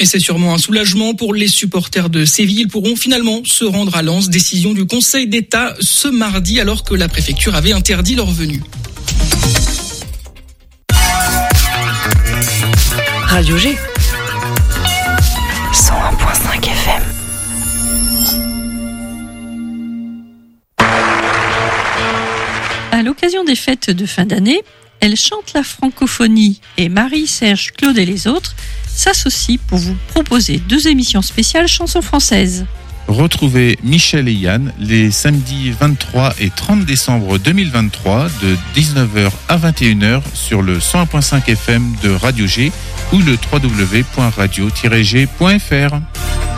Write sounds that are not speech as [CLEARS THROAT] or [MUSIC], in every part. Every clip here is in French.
Et c'est sûrement un soulagement pour les supporters de Séville. Ils pourront finalement se rendre à Lens. Décision du Conseil d'État ce mardi alors que la préfecture avait interdit leur venue. Radio G. 101.5 FM. À l'occasion des fêtes de fin d'année, elle chante la francophonie et Marie-Serge Claude et les autres s'associent pour vous proposer deux émissions spéciales chansons françaises. Retrouvez Michel et Yann les samedis 23 et 30 décembre 2023 de 19h à 21h sur le 101.5 FM de Radio G ou le www.radio-g.fr.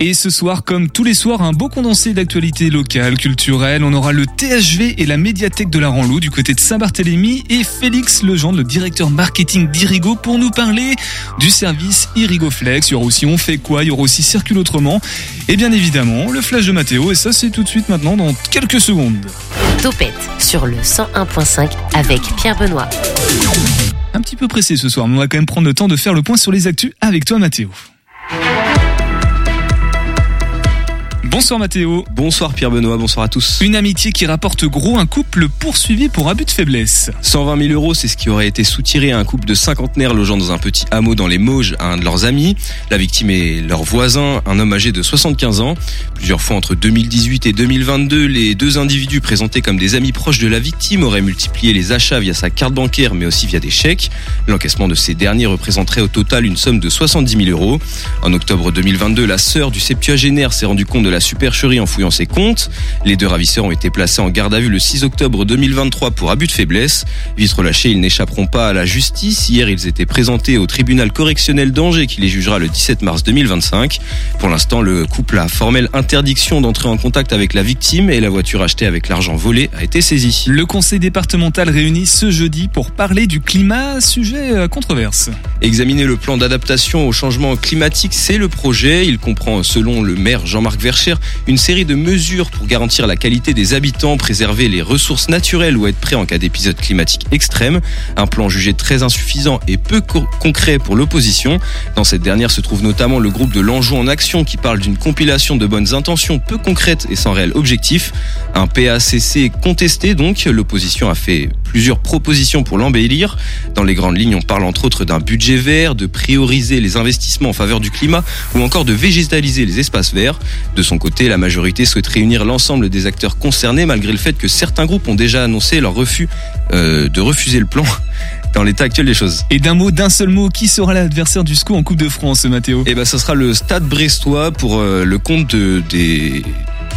Et ce soir, comme tous les soirs, un beau condensé d'actualités locales, culturelles. On aura le THV et la médiathèque de la Ranlou du côté de Saint-Barthélemy et Félix Legendre, le directeur marketing d'Irigo, pour nous parler du service Irigoflex. Il y aura aussi On fait quoi Il y aura aussi Circule autrement. Et bien évidemment, le flash de Mathéo. Et ça, c'est tout de suite maintenant dans quelques secondes. Topette sur le 101.5 avec Pierre Benoît. Un petit peu pressé ce soir, mais on va quand même prendre le temps de faire le point sur les actus avec toi, Mathéo. Bonsoir Mathéo. Bonsoir Pierre Benoît, bonsoir à tous. Une amitié qui rapporte gros un couple poursuivi pour abus de faiblesse. 120 000 euros, c'est ce qui aurait été soutiré à un couple de cinquantenaires logeant dans un petit hameau dans les Mauges à un de leurs amis. La victime est leur voisin, un homme âgé de 75 ans. Plusieurs fois entre 2018 et 2022, les deux individus présentés comme des amis proches de la victime auraient multiplié les achats via sa carte bancaire mais aussi via des chèques. L'encaissement de ces derniers représenterait au total une somme de 70 000 euros. En octobre 2022, la sœur du septuagénaire s'est rendu compte de la supercherie en fouillant ses comptes. Les deux ravisseurs ont été placés en garde à vue le 6 octobre 2023 pour abus de faiblesse. Vite relâchés, ils n'échapperont pas à la justice. Hier, ils étaient présentés au tribunal correctionnel d'Angers qui les jugera le 17 mars 2025. Pour l'instant, le couple a formelle interdiction d'entrer en contact avec la victime et la voiture achetée avec l'argent volé a été saisie. Le conseil départemental réunit ce jeudi pour parler du climat, sujet à controverse. Examiner le plan d'adaptation au changement climatique, c'est le projet. Il comprend, selon le maire Jean-Marc Vercher, une série de mesures pour garantir la qualité des habitants, préserver les ressources naturelles ou être prêt en cas d'épisode climatique extrême. Un plan jugé très insuffisant et peu co- concret pour l'opposition. Dans cette dernière se trouve notamment le groupe de l'Anjou en action qui parle d'une compilation de bonnes intentions peu concrètes et sans réel objectif. Un PACC contesté donc, l'opposition a fait plusieurs propositions pour l'embellir. Dans les grandes lignes, on parle entre autres d'un budget vert, de prioriser les investissements en faveur du climat ou encore de végétaliser les espaces verts. De son côté, la majorité souhaite réunir l'ensemble des acteurs concernés malgré le fait que certains groupes ont déjà annoncé leur refus euh, de refuser le plan [LAUGHS] dans l'état actuel des choses. Et d'un mot, d'un seul mot, qui sera l'adversaire du SCO en Coupe de France, Mathéo? Et ben, ce sera le Stade Brestois pour euh, le compte de, des.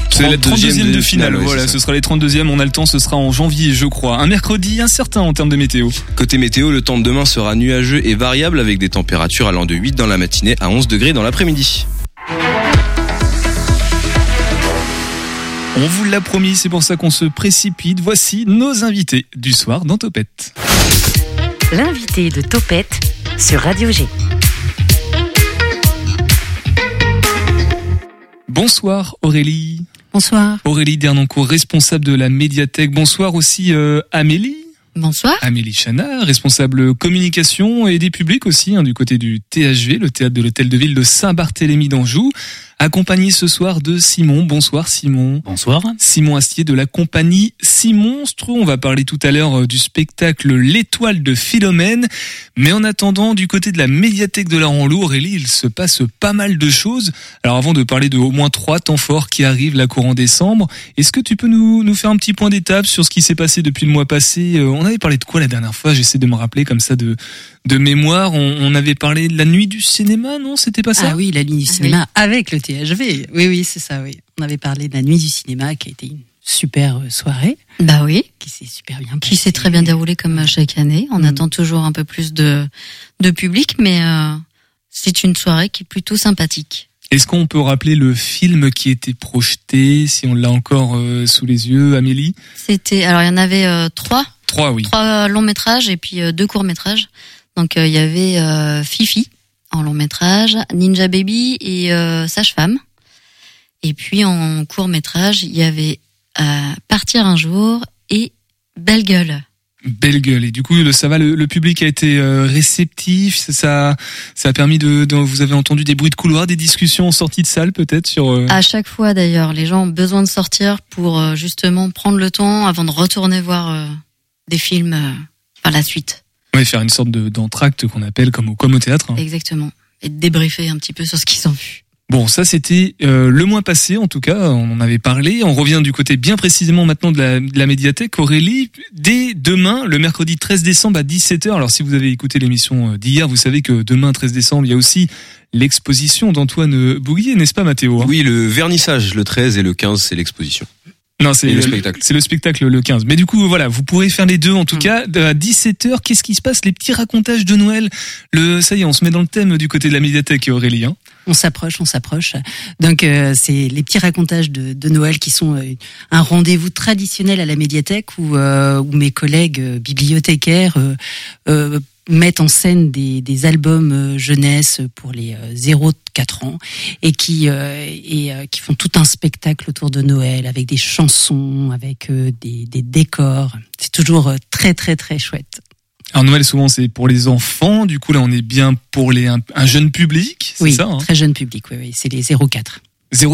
C'est la 32e 32e de finale, ouais, voilà, ça. ce sera les 32e, on a le temps, ce sera en janvier, je crois. Un mercredi incertain en termes de météo. Côté météo, le temps de demain sera nuageux et variable avec des températures allant de 8 dans la matinée à 11 degrés dans l'après-midi. On vous l'a promis, c'est pour ça qu'on se précipite. Voici nos invités du soir dans Topette. L'invité de Topette sur Radio G. Bonsoir Aurélie. Bonsoir. Aurélie Dernancourt, responsable de la médiathèque. Bonsoir aussi euh, Amélie. Bonsoir. Amélie Chana, responsable communication et des publics aussi, hein, du côté du THV, le théâtre de l'hôtel de ville de Saint-Barthélemy d'Anjou. Accompagné ce soir de Simon. Bonsoir Simon. Bonsoir. Simon Astier de la compagnie Simonstre. On va parler tout à l'heure euh, du spectacle L'étoile de Philomène. Mais en attendant, du côté de la médiathèque de la Ranlou, Aurélie, il se passe pas mal de choses. Alors avant de parler de au moins trois temps forts qui arrivent la courant décembre, est-ce que tu peux nous, nous faire un petit point d'étape sur ce qui s'est passé depuis le mois passé Euh, On avait parlé de quoi la dernière fois? J'essaie de me rappeler comme ça de, de mémoire. On, on avait parlé de la nuit du cinéma, non? C'était pas ça? Ah oui, la nuit du Ah cinéma avec le THV. Oui, oui, c'est ça, oui. On avait parlé de la nuit du cinéma qui a été une super euh, soirée, Bah oui. qui s'est super bien Qui s'est très bien déroulé comme à chaque année. On Mm. attend toujours un peu plus de, de public, mais euh, c'est une soirée qui est plutôt sympathique. Est-ce qu'on peut rappeler le film qui était projeté, si on l'a encore euh, sous les yeux, Amélie? C'était alors il y en avait euh, trois, Trois, oui. trois longs métrages et puis euh, deux courts métrages. Donc euh, il y avait euh, Fifi en long métrage, Ninja Baby et euh, Sage-femme. Et puis en court métrage, il y avait euh, Partir un jour et Belle gueule. Belle gueule. Et du coup, ça va, le, le public a été euh, réceptif. Ça, ça, a permis de, de- Vous avez entendu des bruits de couloir, des discussions en sortie de salle, peut-être sur. euh, À chaque fois d'ailleurs, les gens ont besoin de sortir pour euh, justement prendre le temps avant de retourner voir euh, des films euh, par la suite. ouais, faire une sorte de d'entracte qu'on appelle comme au, comme au théâtre. hein. Exactement. Et de débriefer un petit peu sur ce qu'ils ont vu. Bon, ça c'était euh, le mois passé, en tout cas, on en avait parlé. On revient du côté bien précisément maintenant de la, de la médiathèque. Aurélie, dès demain, le mercredi 13 décembre à 17h, alors si vous avez écouté l'émission euh, d'hier, vous savez que demain 13 décembre, il y a aussi l'exposition d'Antoine Bouguier, n'est-ce pas Mathéo hein? Oui, le vernissage, le 13 et le 15, c'est l'exposition. Non, c'est le spectacle. C'est le spectacle le 15. Mais du coup, voilà, vous pourrez faire les deux en tout cas. À 17h, qu'est-ce qui se passe? Les petits racontages de Noël. Le, ça y est, on se met dans le thème du côté de la médiathèque, Aurélie. Hein. On s'approche, on s'approche. Donc euh, c'est les petits racontages de, de Noël qui sont euh, un rendez-vous traditionnel à la médiathèque où, euh, où mes collègues euh, bibliothécaires euh, euh, mettent en scène des, des albums euh, jeunesse pour les euh, 0-4 ans et qui euh, et euh, qui font tout un spectacle autour de Noël avec des chansons, avec euh, des, des décors. C'est toujours euh, très très très chouette. Alors Noël, souvent, c'est pour les enfants. Du coup, là, on est bien pour les un, un jeune public. C'est Oui, ça hein très jeune public. Oui, oui, c'est les 0-4.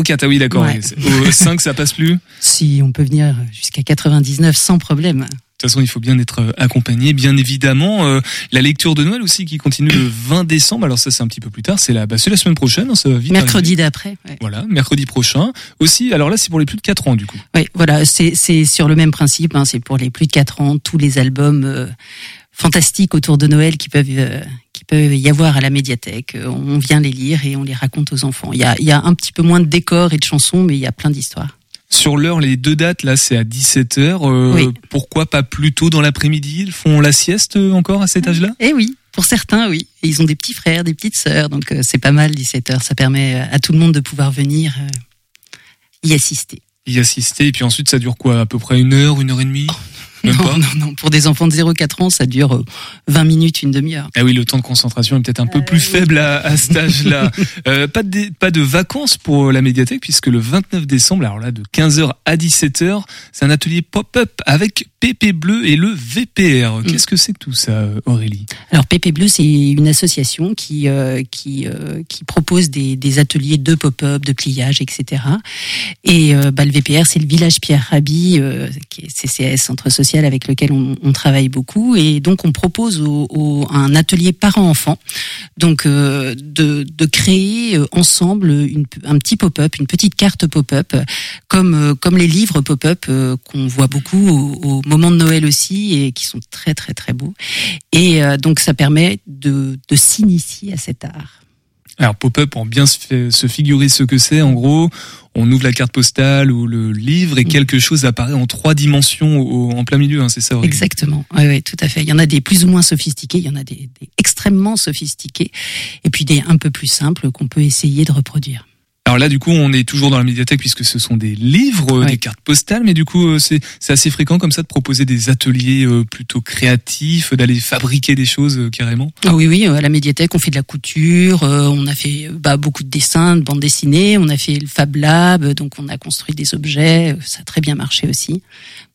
04, ah oui, d'accord. Ouais. oui. C'est- Au 5, ça passe plus. [LAUGHS] Si on peut venir jusqu'à 99 sans problème. Toute façon, il faut bien être euh, accompagné, bien évidemment. Euh, la lecture de Noël aussi qui continue le [CLEARS THROAT] 20 décembre. Alors ça, c'est un petit peu plus tard. C'est la, bah, c'est la semaine prochaine. hein, ça va vite Mercredi d'après. ouais. Voilà, mercredi prochain. Aussi, alors là, c'est pour les plus de 4 ans, du coup. Oui, voilà, c'est c'est sur le même principe. Hein, c'est pour les plus de 4 ans, tous les albums euh, fantastiques autour de Noël qui peuvent euh, qui peuvent y avoir à la médiathèque. On vient les lire et on les raconte aux enfants. Il y a il y a un petit peu moins de décors et de chansons, mais il y a plein d'histoires. Sur l'heure, les deux dates, là, c'est à 17h. Euh, Oui. Pourquoi pas plus tôt dans l'après-midi? Ils font la sieste euh, encore à cet âge-là? Eh oui, pour certains, oui. Et ils ont des petits frères, des petites sœurs, donc euh, c'est pas mal 17 heures. Ça permet à tout le monde de pouvoir venir y assister. y assister. Et puis ensuite, ça dure quoi? À peu près une heure, une heure et demie? Même non, pas non, non. Pour des enfants de 0-4 ans, ça dure euh, 20 minutes, une demi-heure. Ah oui, le temps de concentration est peut-être un peu Euh, plus oui. faible à, à cet âge-là. [LAUGHS] Euh, pas, de, pas de vacances pour la médiathèque, puisque le 29 décembre, alors là, de 15h à 17h, c'est un atelier pop-up avec PP Bleu et le VPR. Mm. Qu'est-ce que c'est que tout ça, euh, Aurélie? Alors PP Bleu, c'est une association qui euh, qui euh, qui propose des, des ateliers de pop-up, de pliage, etc. Et euh, bah, le VPR, c'est le village Pierre Rabhi, euh, qui est CCS, centre social avec lequel on, travaille beaucoup. Et donc on propose au, un atelier parents-enfants, donc euh, de créer euh, ensemble une, un petit pop-up, une petite carte pop-up, comme euh, comme les livres pop-up qu'on voit beaucoup au, moment de Noël aussi et qui sont très très très beaux. Et donc ça permet de, de s'initier à cet art. Alors pop-up, pour bien se, figurer ce que c'est, en gros, on ouvre la carte postale ou le livre et Mm. quelque chose apparaît en trois dimensions au- en plein milieu, hein, c'est ça Aurélie? Exactement. Oui, oui, tout à fait. Il y en a des plus ou moins sophistiqués, il y en a des, des extrêmement sophistiqués, et puis des un peu plus simples qu'on peut essayer de reproduire. Alors là, du coup, on est toujours dans la médiathèque puisque ce sont des livres, Ouais. des cartes postales, mais du coup, euh, c'est assez fréquent comme ça de proposer des ateliers euh, plutôt créatifs, d'aller fabriquer des choses euh, carrément. Ah oui, oui, à la médiathèque, on fait de la couture, on a fait bah, beaucoup de dessins, de bandes dessinées, on a fait le Fab Lab, donc on a construit des objets, ça a très bien marché aussi.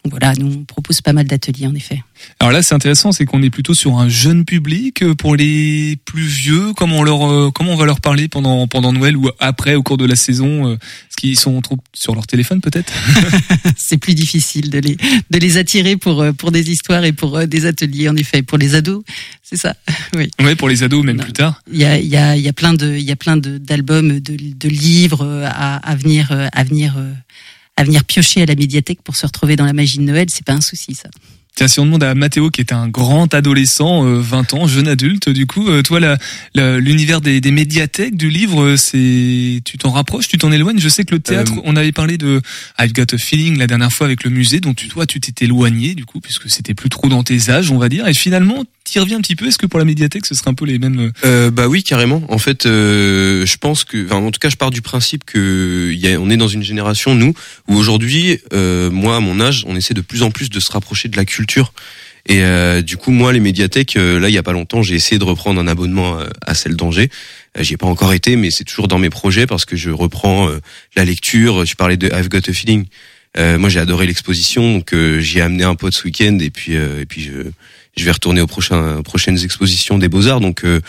Donc voilà, nous on propose pas mal d'ateliers en effet. Alors là, c'est intéressant, c'est qu'on est plutôt sur un jeune public. euh, Pour les plus vieux, comment on leur, euh, comment on va leur parler pendant pendant Noël ou après au cours de la saison euh, Est-ce qu'ils sont trop sur leur téléphone peut-être? [LAUGHS] [LAUGHS] C'est plus difficile de les de les attirer pour pour des histoires et pour des ateliers en effet pour les ados c'est ça [LAUGHS] oui Ouais, pour les ados même Non. plus tard. il y a il y a il y a plein de il y a plein de d'albums de de livres à à venir à venir euh, à venir piocher à la médiathèque pour se retrouver dans la magie de Noël c'est pas un souci ça Tiens, si on demande à Mathéo, qui est un grand adolescent, euh, 20 ans, jeune adulte, du coup, euh, toi, la- la- l'univers des, des médiathèques, du livre, euh, c'est, tu t'en rapproches, tu t'en éloignes? Je sais que le théâtre, Euh, on avait parlé de I've Got a Feeling la dernière fois avec le musée, dont tu, toi, tu t'étais éloigné, du coup, puisque c'était plus trop dans tes âges, on va dire. Et finalement, t'y reviens un petit peu. Est-ce que pour la médiathèque, ce serait un peu les mêmes euh, Euh, bah oui, carrément. En fait, euh, je pense que, enfin, en tout cas, je pars du principe que y a, on est dans une génération nous où aujourd'hui, euh, moi à mon âge, on essaie de plus en plus de se rapprocher de la culture Et euh, du coup, moi, les médiathèques, euh, là, il y a pas longtemps, j'ai essayé de reprendre un abonnement euh, à celle d'Angers. J'y ai pas encore été, mais c'est toujours dans mes projets parce que je reprends la lecture. Tu parlais de I've Got a Feeling. Moi, j'ai adoré l'exposition, donc euh, j'y ai amené un pote ce week-end et puis et puis je je vais retourner aux prochaines expositions des Beaux Arts. Donc euh,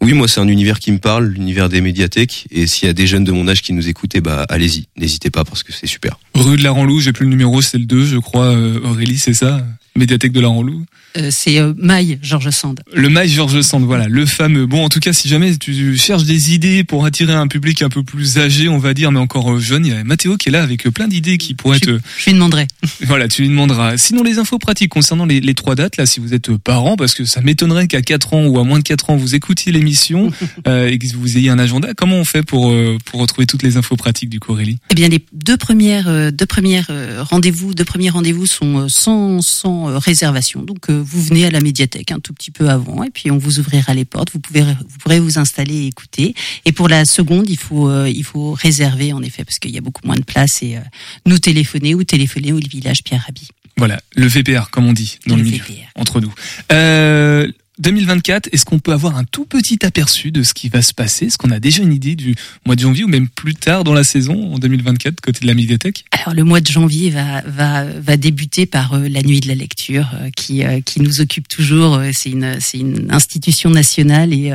oui, moi, c'est un univers qui me parle, l'univers des médiathèques. Et s'il y a des jeunes de mon âge qui nous écoutent, bah allez-y, n'hésitez pas parce que c'est super. Rue de la Ranlou, j'ai plus le numéro, c'est le 2, je crois. euh, Aurélie, c'est ça? Médiathèque de la Ranlou. Euh, c'est euh, Maille, Georges Sand. Le Maïs Georges Sand, voilà, le fameux. Bon, en tout cas, si jamais tu cherches des idées pour attirer un public un peu plus âgé, on va dire, mais encore euh, jeune, il y a Mathéo qui est là avec euh, plein d'idées qui pourraient Je, te... je lui demanderai. [LAUGHS] Voilà, tu lui demanderas. Sinon, les infos pratiques concernant les, les trois dates, là, si vous êtes euh, parents, parce que ça m'étonnerait qu'à 4 ans ou à moins de 4 ans, vous écoutiez l'émission [LAUGHS] euh, et que vous ayez un agenda. Comment on fait pour, euh, pour retrouver toutes les infos pratiques du coup, Aurélie Eh bien, les deux premières, euh, deux premières rendez-vous, deux premiers rendez-vous sont euh, sans, sans euh, réservation. Donc, euh, vous venez à la médiathèque un tout petit peu avant, et puis on vous ouvrira les portes. Vous pouvez, vous pourrez vous installer et écouter. Et pour la seconde, il faut, euh, il faut réserver en effet parce qu'il y a beaucoup moins de place et nous téléphoner ou téléphoner au village Pierre Rabhi. Voilà, le VPR, comme on dit dans le, Le milieu, VPR. entre nous. Euh, 2024, est-ce qu'on peut avoir un tout petit aperçu de ce qui va se passer? Est-ce qu'on a déjà une idée du mois de janvier ou même plus tard dans la saison, en 2024, côté de la médiathèque Alors le mois de janvier va va va débuter par euh, la nuit de la lecture euh, qui euh, qui nous occupe toujours. C'est une c'est une institution nationale et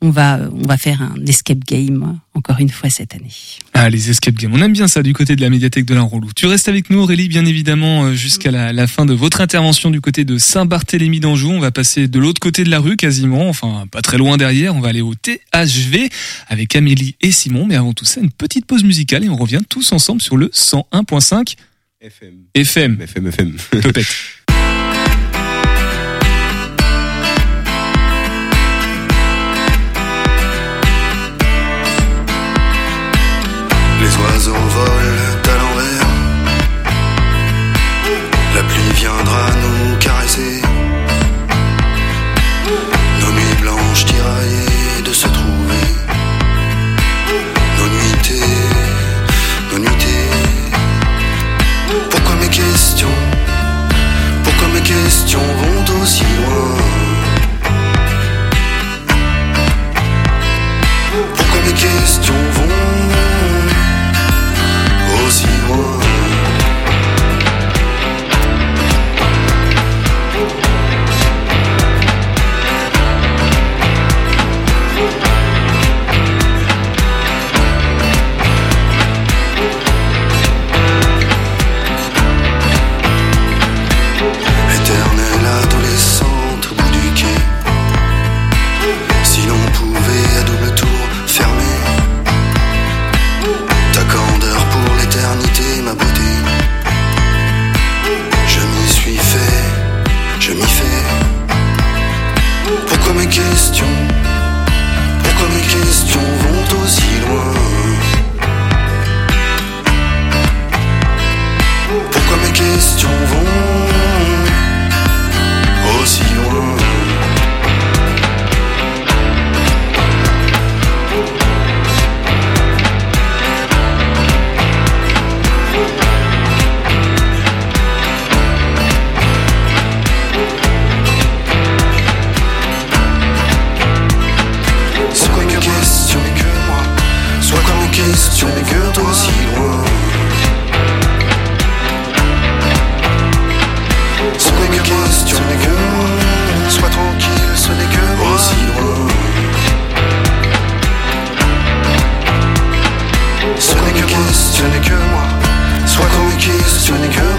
on va on va faire un escape game encore une fois cette année. Ah, les escape games. On aime bien ça du côté de la médiathèque de la Roulou. Tu restes avec nous, Aurélie, bien évidemment, jusqu'à la, la fin de votre intervention du côté de Saint-Barthélemy d'Anjou. On va passer de l'autre côté de la rue, quasiment, enfin, pas très loin derrière. On va aller au THV avec Amélie et Simon. Mais avant tout ça, une petite pause musicale et on revient tous ensemble sur le 101.5 FM. FM. FM, FM. Topette. Mes questions vont mes questions n'est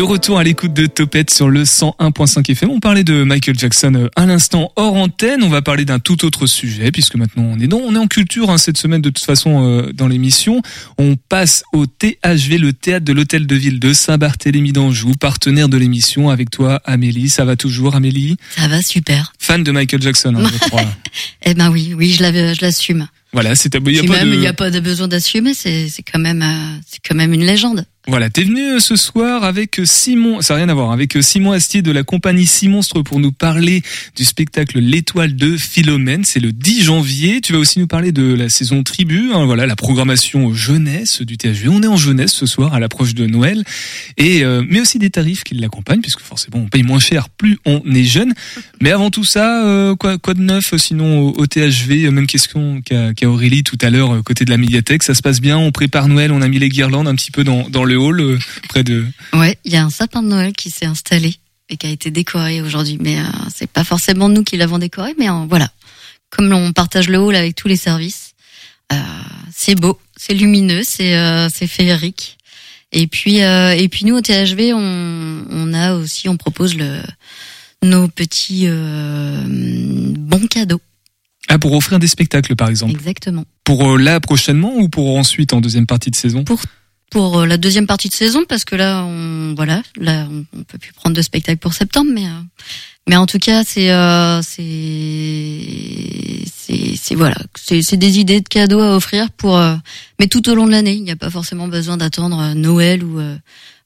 De retour à l'écoute de Topette sur le 101.5 FM. On parlait de Michael Jackson euh, à l'instant hors antenne. On va parler d'un tout autre sujet puisque maintenant on est dans, on est en culture hein, cette semaine de toute façon euh, dans l'émission. On passe au THV, le théâtre de l'hôtel de ville de Saint-Barthélemy d'Anjou, partenaire de l'émission avec toi Amélie. Ça va toujours Amélie? Ça va super. Fan de Michael Jackson, hein, je crois. [LAUGHS] Eh ben oui, oui, je l'assume. voilà, c'est il a de n'y a pas de besoin d'assumer. C'est, c'est quand même, euh, c'est quand même une légende. Voilà, t'es venu euh, ce soir avec Simon, ça n'a rien à voir, avec Simon Astier de la compagnie Simonstre pour nous parler du spectacle L'étoile de Philomène. C'est le 10 janvier. Tu vas aussi nous parler de la saison tribu, hein, voilà, la programmation jeunesse du THV. On est en jeunesse ce soir à l'approche de Noël, et euh, mais aussi des tarifs qui l'accompagnent, puisque forcément on paye moins cher plus on est jeune. Mais avant tout ça, euh, quoi, de neuf sinon au, THV Même question qu'a Aurélie tout à l'heure côté de la médiathèque. Ça se passe bien. On prépare Noël. On a mis les guirlandes un petit peu dans, dans le hall euh, près de. Ouais, il y a un sapin de Noël qui s'est installé et qui a été décoré aujourd'hui. Mais euh, c'est pas forcément nous qui l'avons décoré, mais euh, voilà. Comme on partage le hall avec tous les services, euh, c'est beau, c'est lumineux, c'est c'est féerique. Et puis et puis nous au THV, on, on a aussi, on propose le nos petits bons cadeaux. Ah, pour offrir des spectacles par exemple. Exactement. Pour euh, là prochainement ou pour ensuite en deuxième partie de saison? Pour pour euh, la deuxième partie de saison parce que là on voilà là on, peut plus prendre de spectacle pour septembre mais euh, mais en tout cas c'est euh, c'est voilà c'est des idées de cadeaux à offrir pour euh, mais tout au long de l'année. Il n'y a pas forcément besoin d'attendre Noël ou euh,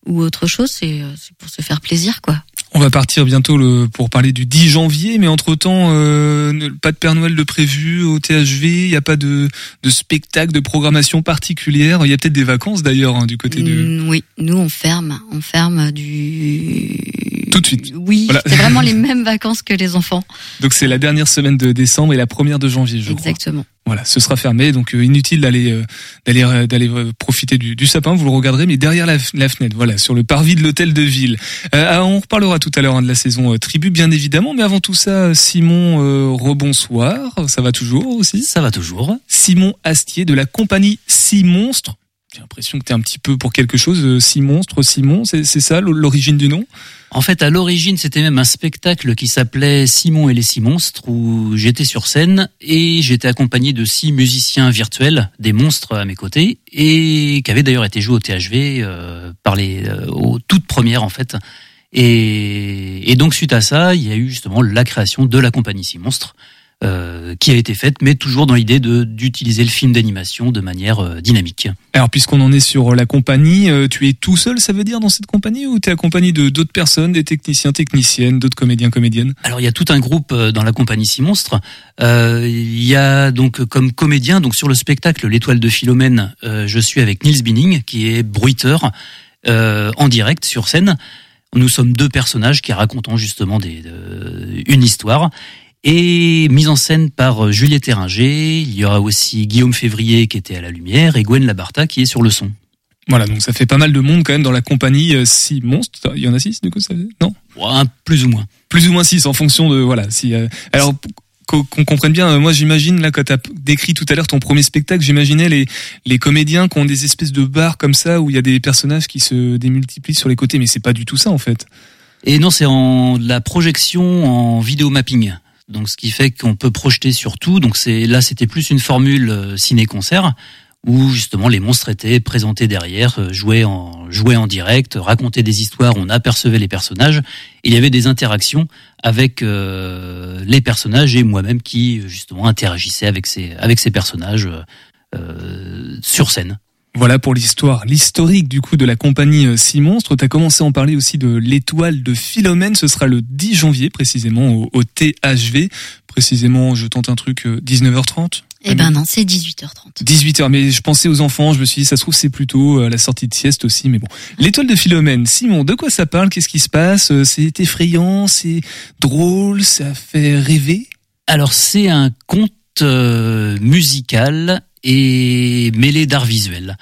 ou autre chose. C'est pour se faire plaisir quoi On va partir bientôt le, pour parler du 10 janvier, mais entre-temps, euh, pas de Père Noël de prévu au THV, il n'y a pas de, de spectacle, de programmation particulière. Il y a peut-être des vacances d'ailleurs hein, du côté de... Mm, oui nous on ferme on ferme du Tout de suite. oui Voilà. c'est vraiment les [LAUGHS] mêmes vacances que les enfants Donc c'est la dernière semaine de décembre et la première de janvier, je crois. exactement Voilà, ce sera fermé, donc euh, inutile d'aller euh, d'aller euh, d'aller profiter du, du sapin. Vous le regarderez, mais derrière la, la fenêtre, voilà, sur le parvis de l'hôtel de ville. Euh, ah, on reparlera tout à l'heure hein, de la saison euh, tribu, bien évidemment. Mais avant tout ça, Simon, euh, rebonsoir. Ça va toujours aussi? Ça va toujours. Simon Astier de la compagnie Six Monstres. J'ai l'impression que t'es un petit peu pour quelque chose. euh, Six Monstres, Simon, c'est c'est ça l'origine du nom? En fait, à l'origine, c'était même un spectacle qui s'appelait Simon et les six monstres, où j'étais sur scène et j'étais accompagné de six musiciens virtuels, des monstres à mes côtés, et qui avaient d'ailleurs été joués au THV euh, par les euh, aux toutes premières en fait. Et, et donc suite à ça, il y a eu justement la création de la compagnie Six Monstres, euh, qui a été faite, mais toujours dans l'idée d'utiliser le film d'animation de manière euh, dynamique. Alors, puisqu'on en est sur la compagnie, euh, tu es tout seul, ça veut dire, dans cette compagnie, ou tu es accompagné de d'autres personnes, des techniciens, techniciennes, d'autres comédiens, comédiennes? Alors il y a tout un groupe euh, dans la compagnie Six Monstres. Euh, il y a donc euh, comme comédien, donc sur le spectacle L'étoile de Philomène, euh, je suis avec Nils Binning qui est bruiteur euh, en direct sur scène. Nous sommes deux personnages qui racontent justement des, une histoire et mise en scène par euh, Juliette Eringer. Il y aura aussi Guillaume Février qui était à la lumière et Gwen Labarta qui est sur le son. Voilà, donc ça fait pas mal de monde quand même dans la compagnie euh, Six Monstres. Il y en a six, du coup, ça Non Ouais, plus ou moins. Plus ou moins six, en fonction de... Voilà, si... euh, alors... Qu'on comprenne bien, moi j'imagine là quand t'as décrit tout à l'heure ton premier spectacle, j'imaginais les les comédiens qui ont des espèces de bars comme ça où il y a des personnages qui se démultiplient sur les côtés, mais c'est pas du tout ça en fait. Et non, c'est en de la projection en vidéo mapping. Donc, ce qui fait qu'on peut projeter sur tout. Donc, c'est là, c'était plus une formule euh, ciné-concert où justement les monstres étaient présentés derrière, euh, jouaient en jouaient en direct, racontaient des histoires, on apercevait les personnages. Il y avait des interactions avec euh, les personnages et moi-même qui justement interagissais avec ces avec ces personnages sur scène. Voilà pour l'histoire, l'historique du coup de la compagnie euh, Six Monstres. Tu as commencé à en parler aussi de l'étoile de Philomène. Ce sera le 10 janvier précisément au, au THV. Précisément, je tente un truc, euh, 19h30 eh ben non c'est 18h30 18h, mais je pensais aux enfants, je me suis dit, ça se trouve, c'est plutôt euh, la sortie de sieste aussi, mais bon. L'étoile de Philomène, Simon, de quoi ça parle? Qu'est-ce qui se passe? Euh, C'est effrayant, c'est drôle, ça fait rêver? Alors c'est un conte euh, musical et mêlé d'art visuel.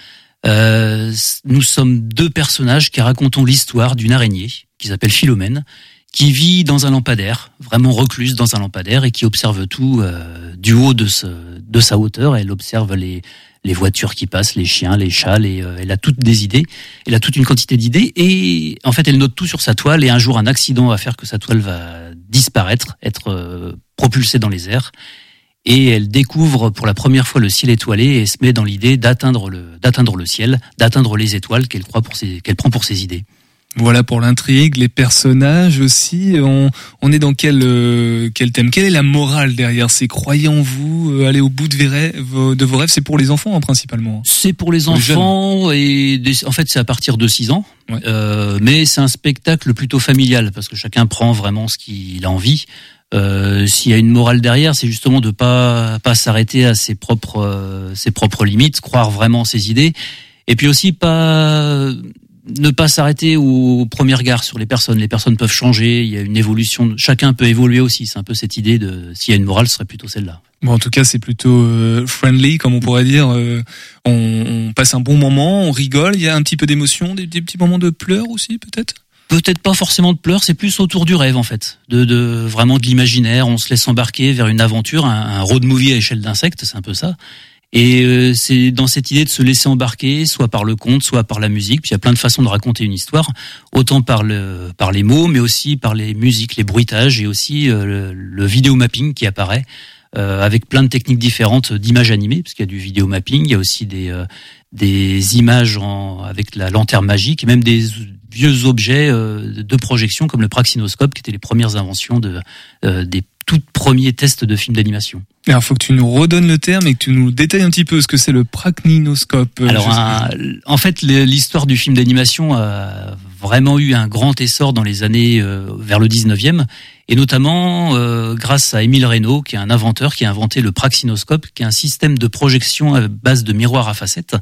Euh, nous sommes deux personnages qui racontons l'histoire d'une araignée qui s'appelle Philomène, qui vit dans un lampadaire, vraiment recluse dans un lampadaire et qui observe tout euh, du haut de, ce, de sa hauteur. Elle observe les, les voitures qui passent, les chiens, les chats, les, euh, elle a toutes des idées, elle a toute une quantité d'idées et en fait elle note tout sur sa toile et un jour un accident va faire que sa toile va disparaître, être euh, propulsée dans les airs et elle découvre pour la première fois le ciel étoilé et se met dans l'idée d'atteindre le d'atteindre le ciel, d'atteindre les étoiles qu'elle croit pour ses qu'elle prend pour ses idées. Voilà pour l'intrigue, les personnages aussi. On, on est dans quel euh, quel thème? Quelle est la morale derrière C'est croyez en vous, euh, allez au bout de vos rêves. De vos rêves, c'est pour les enfants hein, principalement. C'est pour les enfants et des- en fait c'est à partir de 6 ans. Euh, mais c'est un spectacle plutôt familial parce que chacun prend vraiment ce qu'il a envie. Euh, S'il y a une morale derrière, c'est justement de pas pas s'arrêter à ses propres euh, ses propres limites, croire vraiment en ses idées, et puis aussi pas ne pas s'arrêter au premier regard sur les personnes. Les personnes peuvent changer, il y a une évolution. Chacun peut évoluer aussi. C'est un peu cette idée de s'il y a une morale, ce serait plutôt celle-là. Bon, en tout cas, c'est plutôt euh, friendly, comme on pourrait dire. Euh, on, on passe un bon moment, on rigole. Il y a un petit peu d'émotion, des petits moments de pleurs aussi, peut-être? Peut-être pas forcément de pleurs, c'est plus autour du rêve en fait, de, de vraiment de l'imaginaire. On se laisse embarquer vers une aventure, un, road movie à échelle d'insectes, c'est un peu ça. Et euh, c'est dans cette idée de se laisser embarquer, soit par le conte, soit par la musique. Puis il y a plein de façons de raconter une histoire, autant par le par les mots, mais aussi par les musiques, les bruitages et aussi euh, le, le vidéo mapping qui apparaît euh, avec plein de techniques différentes d'images animées, parce qu'il y a du vidéo mapping, il y a aussi des euh, des images en, avec la lanterne magique et même des vieux objets euh, de projection comme le praxinoscope qui étaient les premières inventions de euh, des tout premiers tests de films d'animation. Alors, faut que tu nous redonnes le terme et que tu nous détailles un petit peu ce que c'est le prachninoscope. Euh, Alors, un- en fait, l'histoire du film d'animation a vraiment eu un grand essor dans les années euh, vers le 19e, et notamment euh, grâce à Émile Reynaud, qui est un inventeur, qui a inventé le praxinoscope, qui est un système de projection à base de miroirs à facettes.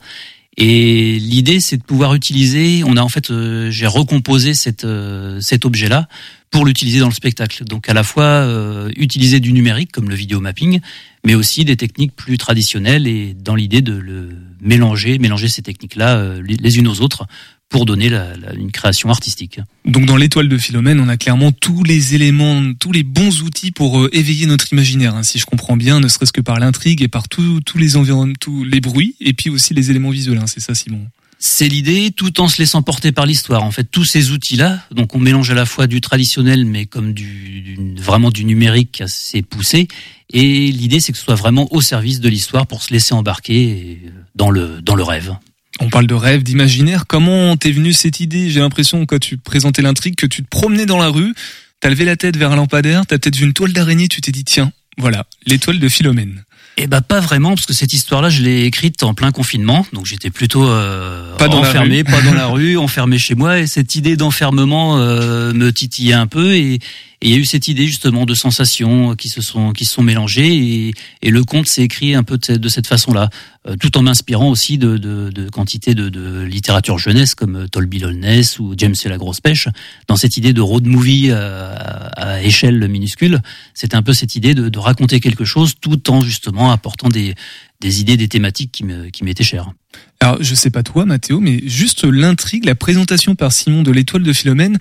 Et l'idée, c'est de pouvoir utiliser. On a en fait, euh, j'ai recomposé cette, euh, cet objet-là pour l'utiliser dans le spectacle. Donc à la fois euh, utiliser du numérique comme le vidéo mapping, mais aussi des techniques plus traditionnelles et dans l'idée de le mélanger, mélanger ces techniques-là euh, les les unes aux autres pour donner la- la- une création artistique. Donc dans l'étoile de Philomène, on a clairement tous les éléments, tous les bons outils pour euh, éveiller notre imaginaire, hein, si je comprends bien, ne serait-ce que par l'intrigue et par tous les environnements, tous les bruits, et puis aussi les éléments visuels. hein, c'est ça, Simon? C'est l'idée, tout en se laissant porter par l'histoire. En fait, tous ces outils-là, donc on mélange à la fois du traditionnel, mais comme du, du- vraiment du numérique assez poussé. Et l'idée, c'est que ce soit vraiment au service de l'histoire pour se laisser embarquer euh, dans le dans le rêve. On parle de rêve, d'imaginaire. Comment t'es venu cette idée? J'ai l'impression, quand tu présentais l'intrigue, que tu te promenais dans la rue, t'as levé la tête vers un lampadaire, t'as peut-être vu une toile d'araignée, tu t'es dit, tiens, voilà, l'étoile de Philomène. Eh ben pas vraiment parce que cette histoire-là je l'ai écrite en plein confinement donc j'étais plutôt euh, Pas dans la enfermé rue. pas dans la [LAUGHS] rue enfermé chez moi et cette idée d'enfermement euh, me titillait un peu et et il y a eu cette idée justement de sensations qui se sont qui se sont mélangées et, et le conte s'est écrit un peu de, cette- façon-là euh, tout en m'inspirant aussi de, de, de quantité de, de littérature jeunesse comme euh, Tolby Lollness ou James et la grosse pêche dans cette idée de road movie euh, à, à échelle minuscule c'était un peu cette idée de, raconter quelque chose tout en justement apportant des, des idées, des thématiques qui m'étaient chères. Alors, je sais pas toi, Mathéo, mais juste l'intrigue, la présentation par Simon de l'étoile de Philomène,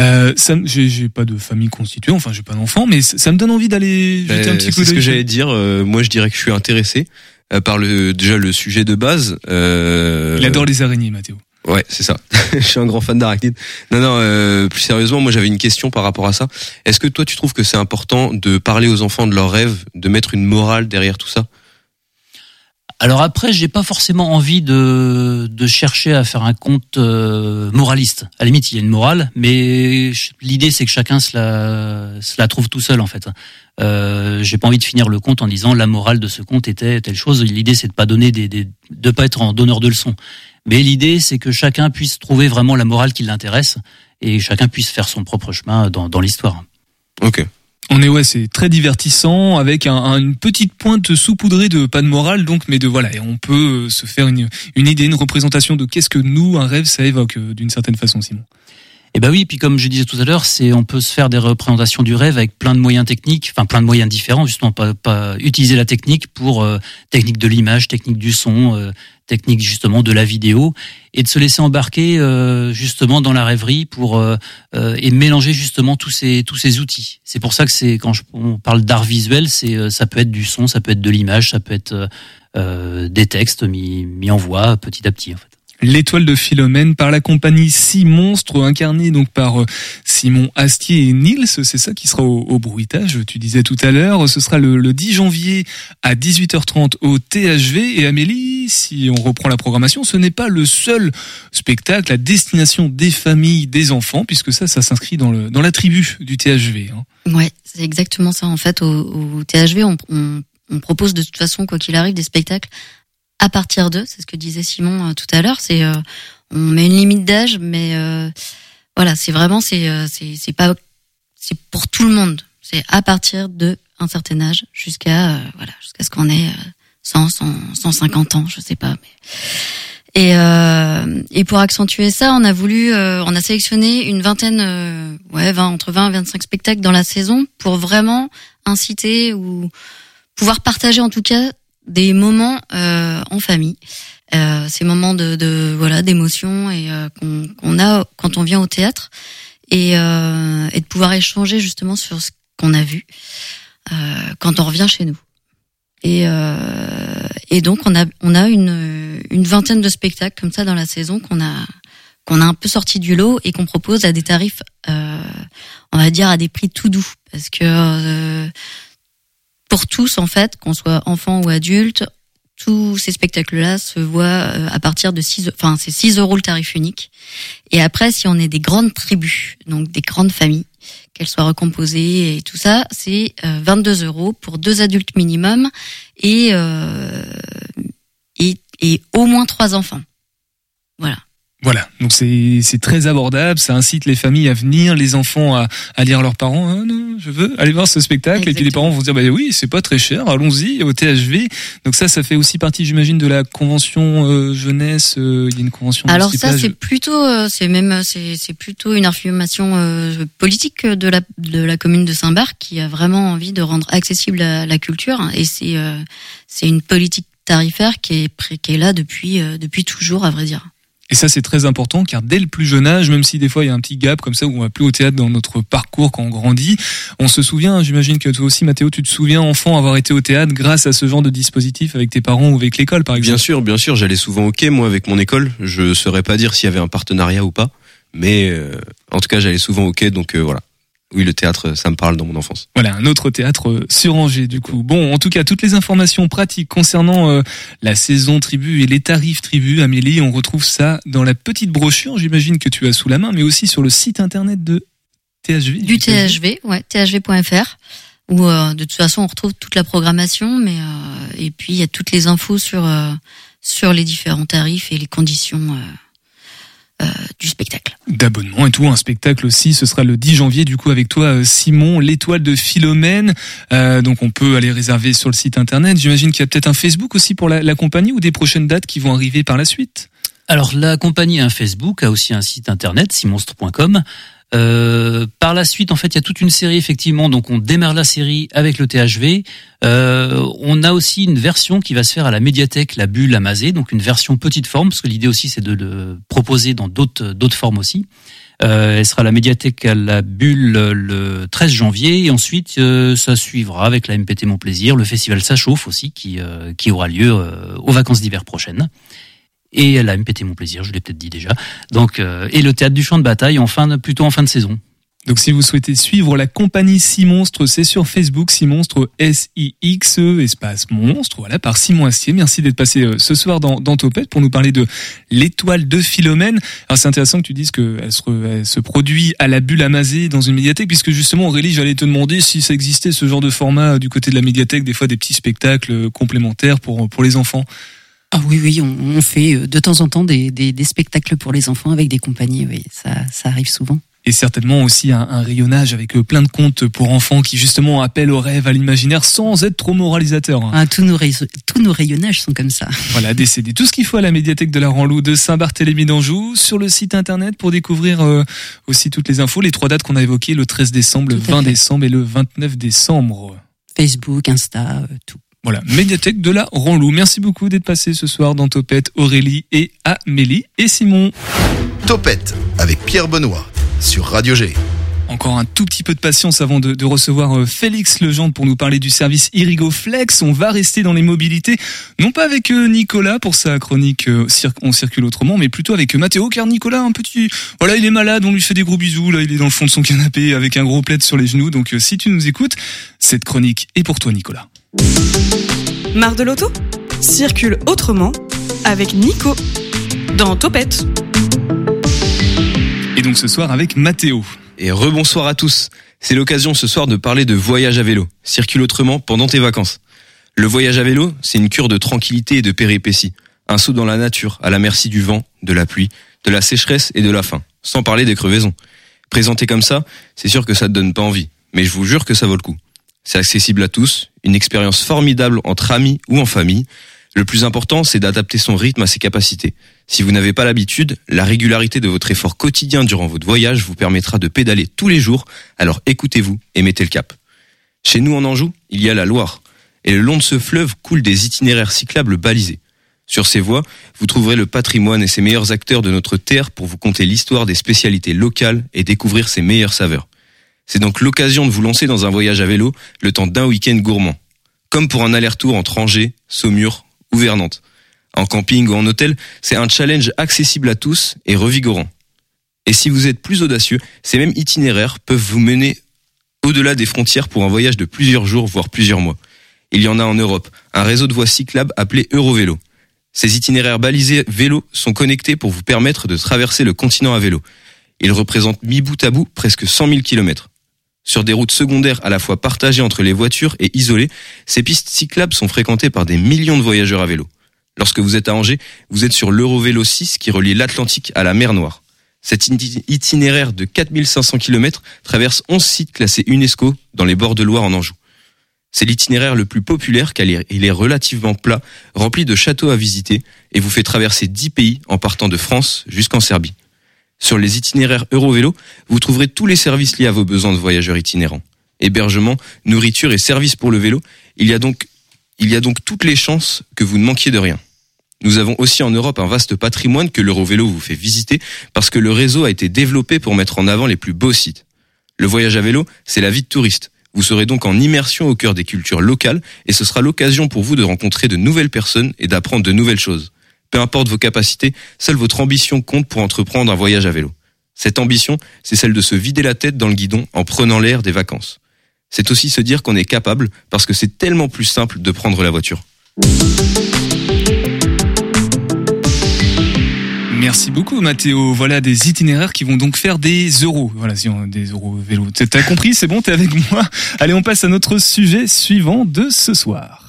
euh, ça, j'ai j'ai pas de famille constituée, enfin, j'ai pas d'enfant, mais ça ça me donne envie d'aller jeter un Euh, petit coup c'est ce d'œil. que j'allais dire. euh, moi, je dirais que je suis intéressé euh, par le déjà le sujet de base. Euh, Il adore les araignées, Mathéo. Ouais, c'est ça. [LAUGHS] je suis un grand fan d'arachnides. Non, non. euh, plus sérieusement, moi, j'avais une question par rapport à ça. Est-ce que toi, tu trouves que c'est important de parler aux enfants de leurs rêves, de mettre une morale derrière tout ça? Alors après, j'ai pas forcément envie de, de chercher à faire un conte euh, moraliste. À la limite, il y a une morale, mais l'idée c'est que chacun se la, se la trouve tout seul en fait. Euh, j'ai pas envie de finir le conte en disant la morale de ce conte était telle chose. L'idée c'est de pas donner des, des de pas être en donneur de leçons. Mais l'idée c'est que chacun puisse trouver vraiment la morale qui l'intéresse et chacun puisse faire son propre chemin dans, dans l'histoire. Ok. On est ouais, c'est très divertissant avec un, un- une petite pointe saupoudrée de pas de morale donc, mais de voilà, et on peut euh, se faire une, une idée, une représentation de qu'est-ce que nous un rêve ça évoque euh, d'une certaine façon, Simon. Eh ben oui, puis comme je disais tout à l'heure, c'est on peut se faire des représentations du rêve avec plein de moyens techniques, enfin plein de moyens différents, justement pas, pas utiliser la technique pour euh, technique de l'image, technique du son, technique justement de la vidéo, et de se laisser embarquer euh, justement dans la rêverie pour euh, euh, et mélanger justement tous ces tous ces outils. C'est pour ça que c'est quand je, on parle d'art visuel, c'est euh, ça peut être du son, ça peut être de l'image, ça peut être euh, euh, des textes mis mis en voix petit à petit. En fait. L'étoile de Philomène par la compagnie Six Monstres, incarnée donc par euh, Simon Astier et Nils. C'est ça qui sera au, bruitage, tu disais tout à l'heure. Ce sera le, le, 10 janvier à 18h30 au THV. Et Amélie, si on reprend la programmation, ce n'est pas le seul spectacle à destination des familles, des enfants, puisque ça, ça s'inscrit dans, dans la tribu du THV. Hein. Ouais, c'est exactement ça. En fait, au, THV, on propose de toute façon, quoi qu'il arrive, des spectacles à partir d'eux, c'est ce que disait Simon euh, tout à l'heure. C'est euh, on met une limite d'âge, mais euh, voilà, c'est vraiment c'est c'est pas c'est pour tout le monde. C'est à partir de un certain âge jusqu'à voilà jusqu'à ce qu'on ait 100, 100 150 ans, je sais pas. Mais... Et euh, et pour accentuer ça, on a voulu on a sélectionné une vingtaine ouais 20 entre 20 et 25 spectacles dans la saison pour vraiment inciter ou pouvoir partager en tout cas des moments euh, en famille, euh, ces moments de, de voilà d'émotion et euh, qu'on qu'on a quand on vient au théâtre. Et, euh, et de pouvoir échanger justement sur ce qu'on a vu euh, quand on revient chez nous. Et, euh, et donc on a on a une une vingtaine de spectacles comme ça dans la saison qu'on a qu'on a un peu sorti du lot et qu'on propose à des tarifs, on va dire à des prix tout doux, parce que pour tous en fait, qu'on soit enfant ou adulte, tous ces spectacles-là se voient euh, à partir de 6, enfin c'est 6 euros le tarif unique. Et après, si on est des grandes tribus, donc des grandes familles, qu'elles soient recomposées et tout ça, c'est 22 euros pour deux adultes minimum et, euh, et, et au moins trois enfants. Voilà. Voilà, donc c'est très abordable, ça incite les familles à venir, les enfants à, à dire à leurs parents ah, non, je veux aller voir ce spectacle Exactement. et puis les parents vont se dire bah oui, c'est pas très cher, allons-y au THV. Donc ça ça fait aussi partie j'imagine de la convention euh, jeunesse, euh, il y a une convention Alors ça c'est plutôt euh, c'est même c'est c'est plutôt une affirmation euh, politique de la de la commune de Saint-Barth qui a vraiment envie de rendre accessible la, la culture et c'est euh, c'est une politique tarifaire qui est qui est là depuis depuis toujours à vrai dire. Et ça, c'est très important car dès le plus jeune âge, même si des fois il y a un petit gap comme ça où on va plus au théâtre dans notre parcours quand on grandit, on se souvient, j'imagine que toi aussi Mathéo, tu te souviens enfant avoir été au théâtre grâce à ce genre de dispositif avec tes parents ou avec l'école par exemple Bien sûr, bien sûr, j'allais souvent au quai moi avec mon école. Je saurais pas dire s'il y avait un partenariat ou pas, mais euh, en tout cas j'allais souvent au quai donc euh, voilà. Oui, le théâtre, ça me parle dans mon enfance. Voilà, un autre théâtre sur Angers, du coup. Bon, en tout cas, toutes les informations pratiques concernant euh, la saison tribu et les tarifs tribu, Amélie, on retrouve ça dans la petite brochure, j'imagine que tu as sous la main, mais aussi sur le site internet de THV. Du THV, ouais, thv.fr, où euh, de toute façon on retrouve toute la programmation, mais euh, et puis il y a toutes les infos sur euh, sur les différents tarifs et les conditions. Euh, du spectacle. D'abonnement et tout, un spectacle aussi, ce sera le 10 janvier du coup avec toi Simon, l'étoile de Philomène. Euh, donc on peut aller réserver sur le site internet. J'imagine qu'il y a peut-être un Facebook aussi pour la, la, compagnie ou des prochaines dates qui vont arriver par la suite? Alors la compagnie a un Facebook, a aussi un site internet, simonstre.com. Euh, par la suite, en fait, il y a toute une série effectivement. Donc, on démarre la série avec le THV. Euh, on a aussi une version qui va se faire à la médiathèque, la Bulle Amazé, donc une version petite forme, parce que l'idée aussi c'est de le proposer dans d'autres formes aussi. Euh, elle sera à la médiathèque à la Bulle le 13 janvier et ensuite euh, ça suivra avec la MPT Mon Plaisir, le festival Ça aussi qui euh, qui aura lieu aux vacances d'hiver prochaines et la MPT Mon Plaisir, je l'ai peut-être dit déjà. Donc euh, et le théâtre du champ de bataille en fin de, plutôt en fin de saison. Donc si vous souhaitez suivre la compagnie Six Monstres, c'est sur Facebook Six Monstres S I X E espace monstre voilà par Simon Astier. Merci d'être passé ce soir dans, dans Topette pour nous parler de l'étoile de Philomène. Alors c'est intéressant que tu dises qu'elle se, elle se produit à la bulle amasée dans une médiathèque puisque justement Aurélie, j'allais te demander si ça existait ce genre de format du côté de la médiathèque, des fois des petits spectacles complémentaires pour pour les enfants. Ah oui, oui, on, on, fait de temps en temps des, des, des, spectacles pour les enfants avec des compagnies, oui, ça, ça arrive souvent. Et certainement aussi un, un, rayonnage avec plein de contes pour enfants qui justement appellent au rêve, à l'imaginaire, sans être trop moralisateur. Ah, tous, nos tous nos rayonnages sont comme ça. [LAUGHS] Voilà, décédé. Tout ce qu'il faut à la médiathèque de la Ranlou de Saint-Barthélemy d'Anjou, sur le site internet pour découvrir euh, aussi toutes les infos, les trois dates qu'on a évoquées, le 13 décembre, le 20 décembre et le 29 décembre. Facebook, Insta, euh, tout. Voilà, médiathèque de la Ranlou. Merci beaucoup d'être passé ce soir dans Topette, Aurélie et Amélie et Simon. Topette avec Pierre Benoît sur Radio G. Encore un tout petit peu de patience avant de, de recevoir euh, Félix Legendre pour nous parler du service Irigo Flex. On va rester dans les mobilités, non pas avec euh, Nicolas pour sa chronique euh, On circule autrement, mais plutôt avec Mathéo, car Nicolas, un petit, voilà, il est malade, on lui fait des gros bisous, là, il est dans le fond de son canapé avec un gros plaid sur les genoux. Donc, si tu nous écoutes, cette chronique est pour toi, Nicolas. Marre de l'auto? Circule autrement avec Nico dans Topette. Et donc ce soir avec Mathéo. Et rebonsoir à tous. C'est l'occasion ce soir de parler de voyage à vélo. Circule autrement pendant tes vacances. Le voyage à vélo, c'est une cure de tranquillité et de péripéties. Un saut dans la nature, à la merci du vent, de la pluie, de la sécheresse et de la faim. Sans parler des crevaisons. Présenté comme ça, c'est sûr que ça te donne pas envie. Mais je vous jure que ça vaut le coup. C'est accessible à tous, une expérience formidable entre amis ou en famille. Le plus important, c'est d'adapter son rythme à ses capacités. Si vous n'avez pas l'habitude, la régularité de votre effort quotidien durant votre voyage vous permettra de pédaler tous les jours, alors écoutez-vous et mettez le cap. Chez nous en Anjou, il y a la Loire, et le long de ce fleuve coulent des itinéraires cyclables balisés. Sur ces voies, vous trouverez le patrimoine et ses meilleurs acteurs de notre terre pour vous conter l'histoire des spécialités locales et découvrir ses meilleures saveurs. C'est donc l'occasion de vous lancer dans un voyage à vélo le temps d'un week-end gourmand. Comme pour un aller-retour entre Angers, Saumur ou Vernantes. En camping ou en hôtel, c'est un challenge accessible à tous et revigorant. Et si vous êtes plus audacieux, ces mêmes itinéraires peuvent vous mener au-delà des frontières pour un voyage de plusieurs jours, voire plusieurs mois. Il y en a en Europe, un réseau de voies cyclables appelé Eurovélo. Ces itinéraires balisés vélo sont connectés pour vous permettre de traverser le continent à vélo. Ils représentent mi bout à bout presque 100 000 kilomètres. Sur des routes secondaires à la fois partagées entre les voitures et isolées, ces pistes cyclables sont fréquentées par des millions de voyageurs à vélo. Lorsque vous êtes à Angers, vous êtes sur l'Eurovélo 6 qui relie l'Atlantique à la mer Noire. Cet iti- itinéraire de 4500 km traverse 11 sites classés UNESCO dans les bords de Loire en Anjou. C'est l'itinéraire le plus populaire car il est relativement plat, rempli de châteaux à visiter et vous fait traverser 10 pays en partant de France jusqu'en Serbie. Sur les itinéraires Eurovélo, vous trouverez tous les services liés à vos besoins de voyageurs itinérants. Hébergement, nourriture et services pour le vélo. Il y a donc, il y a donc toutes les chances que vous ne manquiez de rien. Nous avons aussi en Europe un vaste patrimoine que l'Eurovélo vous fait visiter parce que le réseau a été développé pour mettre en avant les plus beaux sites. Le voyage à vélo, c'est la vie de touriste. Vous serez donc en immersion au cœur des cultures locales et ce sera l'occasion pour vous de rencontrer de nouvelles personnes et d'apprendre de nouvelles choses. Peu importe vos capacités, seule votre ambition compte pour entreprendre un voyage à vélo. Cette ambition, c'est celle de se vider la tête dans le guidon en prenant l'air des vacances. C'est aussi se dire qu'on est capable parce que c'est tellement plus simple de prendre la voiture. Merci beaucoup Mathéo. Voilà des itinéraires qui vont donc faire des euros. Voilà, si on, des euros vélo. T'as compris, c'est bon, t'es avec moi. Allez, on passe à notre sujet suivant de ce soir.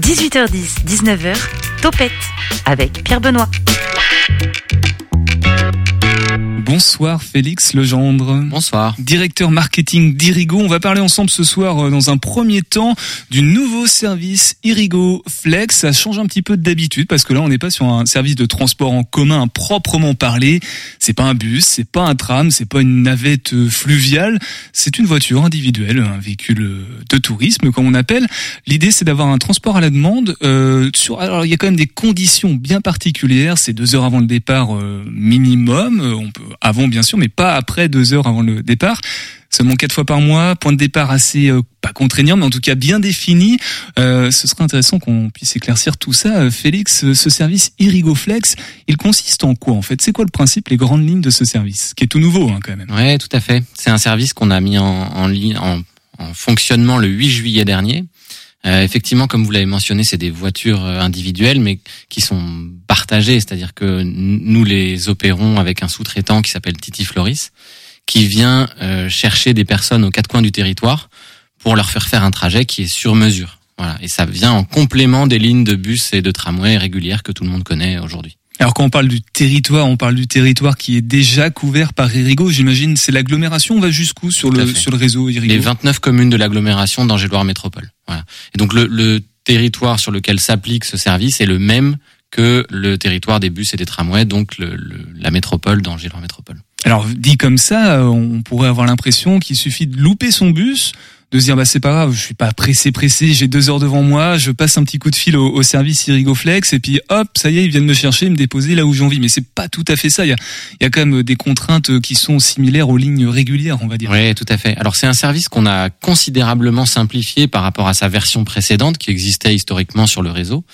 18h10, 19h, Topette avec Pierre Benoît. Bonsoir Félix Legendre. Bonsoir. Directeur marketing d'Irigo. On va parler ensemble ce soir euh, dans un premier temps du nouveau service Irigo Flex. Ça change un petit peu d'habitude parce que là on n'est pas sur un service de transport en commun à proprement parler. C'est pas un bus, c'est pas un tram, c'est pas une navette euh, fluviale. C'est une voiture individuelle, un véhicule euh, de tourisme comme on appelle. L'idée c'est d'avoir un transport à la demande. euh, sur, alors il y a quand même des conditions bien particulières. C'est deux heures avant le départ euh, minimum. On peut avant bien sûr, mais pas après deux heures avant le départ. Seulement quatre fois par mois, point de départ assez euh, pas contraignant, mais en tout cas bien défini. Euh, ce serait intéressant qu'on puisse éclaircir tout ça. Euh, Félix, euh, ce service Irigoflex, il consiste en quoi en fait? C'est quoi le principe, les grandes lignes de ce service, qui est tout nouveau hein, quand même? Ouais, tout à fait. C'est un service qu'on a mis en, en, en, en fonctionnement le 8 juillet dernier. Euh, effectivement, comme vous l'avez mentionné, c'est des voitures euh, individuelles, mais qui sont partagées, c'est-à-dire que nous les opérons avec un sous-traitant qui s'appelle Titi Floris, qui vient euh, chercher des personnes aux quatre coins du territoire pour leur faire faire un trajet qui est sur mesure. Voilà, et ça vient en complément des lignes de bus et de tramway régulières que tout le monde connaît aujourd'hui. Alors quand on parle du territoire, on parle du territoire qui est déjà couvert par Irigo. J'imagine c'est l'agglomération. On va jusqu'où sur le sur le réseau Irigo les 29 communes de l'agglomération d'Angers-Loire Métropole. Voilà. Et donc le, le territoire sur lequel s'applique ce service est le même que le territoire des bus et des tramways, donc le, le- la métropole d'Angers-Loire Métropole. Alors dit comme ça, on pourrait avoir l'impression qu'il suffit de louper son bus de se dire bah c'est pas grave, je suis pas pressé pressé, j'ai deux heures devant moi, je passe un petit coup de fil au, service Irigoflex et puis hop ça y est ils viennent me chercher, me déposer là où j'ai envie. Mais c'est pas tout à fait ça. Il y a, il y a quand même des contraintes qui sont similaires aux lignes régulières, on va dire. Oui, tout à fait. Alors c'est un service qu'on a considérablement simplifié par rapport à sa version précédente qui existait historiquement sur le réseau.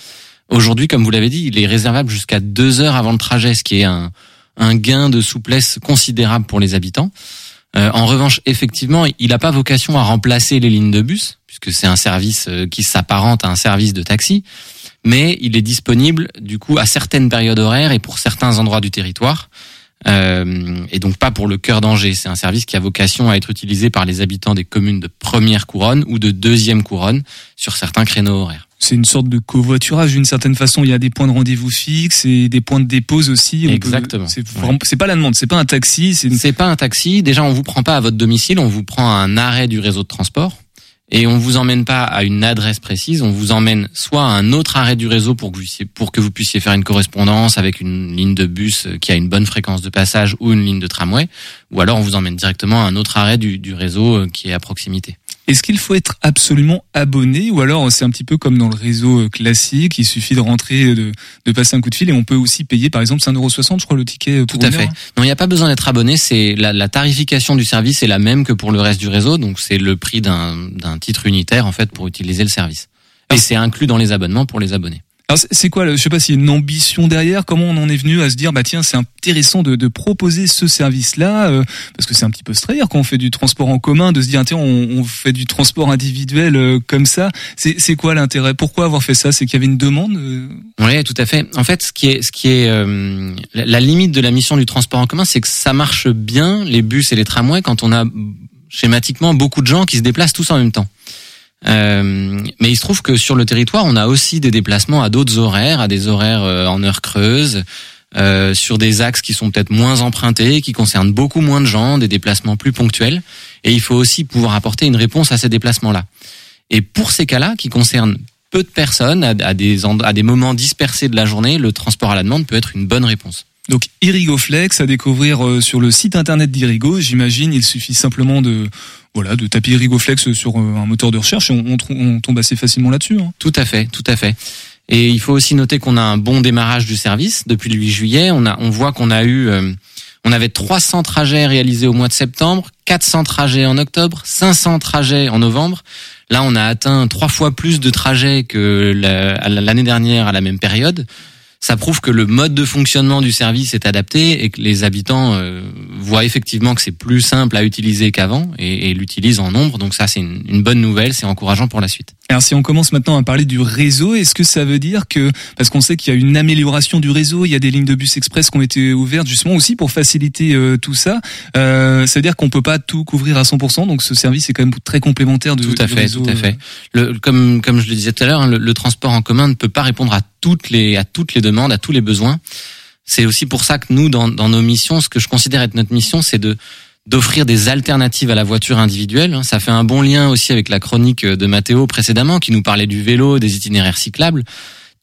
Aujourd'hui, comme vous l'avez dit, il est réservable jusqu'à deux heures avant le trajet, ce qui est un, un gain de souplesse considérable pour les habitants. Euh, en revanche, effectivement, il n'a pas vocation à remplacer les lignes de bus, puisque c'est un service euh, qui s'apparente à un service de taxi, mais il est disponible du coup à certaines périodes horaires et pour certains endroits du territoire. Euh, et donc pas pour le cœur d'Angers. C'est un service qui a vocation à être utilisé par les habitants des communes de première couronne ou de deuxième couronne sur certains créneaux horaires. C'est une sorte de covoiturage d'une certaine façon. Il y a des points de rendez-vous fixes et des points de dépose aussi. Exactement. C'est pas la demande. C'est pas un taxi. C'est pas un taxi. Déjà, on vous prend pas à votre domicile. On vous prend à un arrêt du réseau de transport. Et on vous emmène pas à une adresse précise. On vous emmène soit à un autre arrêt du réseau pour que vous puissiez, pour que vous puissiez faire une correspondance avec une ligne de bus qui a une bonne fréquence de passage ou une ligne de tramway. Ou alors on vous emmène directement à un autre arrêt du, du réseau qui est à proximité. Est-ce qu'il faut être absolument abonné ou alors c'est un petit peu comme dans le réseau euh, classique, il suffit de rentrer, de, de passer un coup de fil et on peut aussi payer par exemple 5,60€ je crois le ticket euh, pour Tout à fait. Non, il n'y a pas besoin d'être abonné. C'est la, la tarification du service est la même que pour le reste du réseau, donc c'est le prix d'un d'un titre unitaire en fait pour utiliser le service. Et c'est inclus dans les abonnements pour les abonnés. Alors c'est- quoi, je sais pas s'il y a une ambition derrière, comment on en est venu à se dire bah tiens c'est intéressant de, de proposer ce service-là euh, parce que c'est un petit peu straire quand on fait du transport en commun de se dire tiens on, on fait du transport individuel euh, comme ça. C'est quoi l'intérêt? Pourquoi avoir fait ça? C'est qu'il y avait une demande euh? Oui, tout à fait. En fait, ce qui est, ce qui est euh, la limite de la mission du transport en commun, c'est que ça marche bien les bus et les tramways quand on a schématiquement beaucoup de gens qui se déplacent tous en même temps. Euh, mais il se trouve que sur le territoire, on a aussi des déplacements à d'autres horaires, à des horaires euh, en heure creuse, euh, sur des axes qui sont peut-être moins empruntés, qui concernent beaucoup moins de gens, des déplacements plus ponctuels. Et il faut aussi pouvoir apporter une réponse à ces déplacements-là. Et pour ces cas-là, qui concernent peu de personnes, à, des, à des moments dispersés de la journée, le transport à la demande peut être une bonne réponse. Donc Irigoflex à découvrir euh, sur le site internet d'Irigo. J'imagine il suffit simplement de voilà de taper Irigoflex sur euh, un moteur de recherche et on, tombe assez facilement là-dessus. hein. Tout à fait, tout à fait. Et il faut aussi noter qu'on a un bon démarrage du service depuis le 8 juillet. On a, on voit qu'on a eu, euh, on avait 300 trajets réalisés au mois de septembre, 400 trajets en octobre, 500 trajets en novembre. Là, on a atteint trois fois plus de trajets que l'année dernière à la même période. Ça prouve que le mode de fonctionnement du service est adapté et que les habitants euh, voient effectivement que c'est plus simple à utiliser qu'avant et, et l'utilisent en nombre. Donc ça, c'est une, une bonne nouvelle, c'est encourageant pour la suite. Alors si on commence maintenant à parler du réseau, est-ce que ça veut dire que parce qu'on sait qu'il y a une amélioration du réseau, il y a des lignes de bus express qui ont été ouvertes justement aussi pour faciliter euh, tout ça, euh, ça veut dire qu'on peut pas tout couvrir à 100%, donc ce service est quand même très complémentaire de, Tout à du fait, réseau. tout à euh. fait. Le, comme comme je le disais tout à l'heure, hein, le, le transport en commun ne peut pas répondre à les à toutes les demandes, à tous les besoins. C'est aussi pour ça que nous, dans, dans nos missions, ce que je considère être notre mission, c'est de d'offrir des alternatives à la voiture individuelle. hein. Ça fait un bon lien aussi avec la chronique de Mathéo précédemment, qui nous parlait du vélo, des itinéraires cyclables.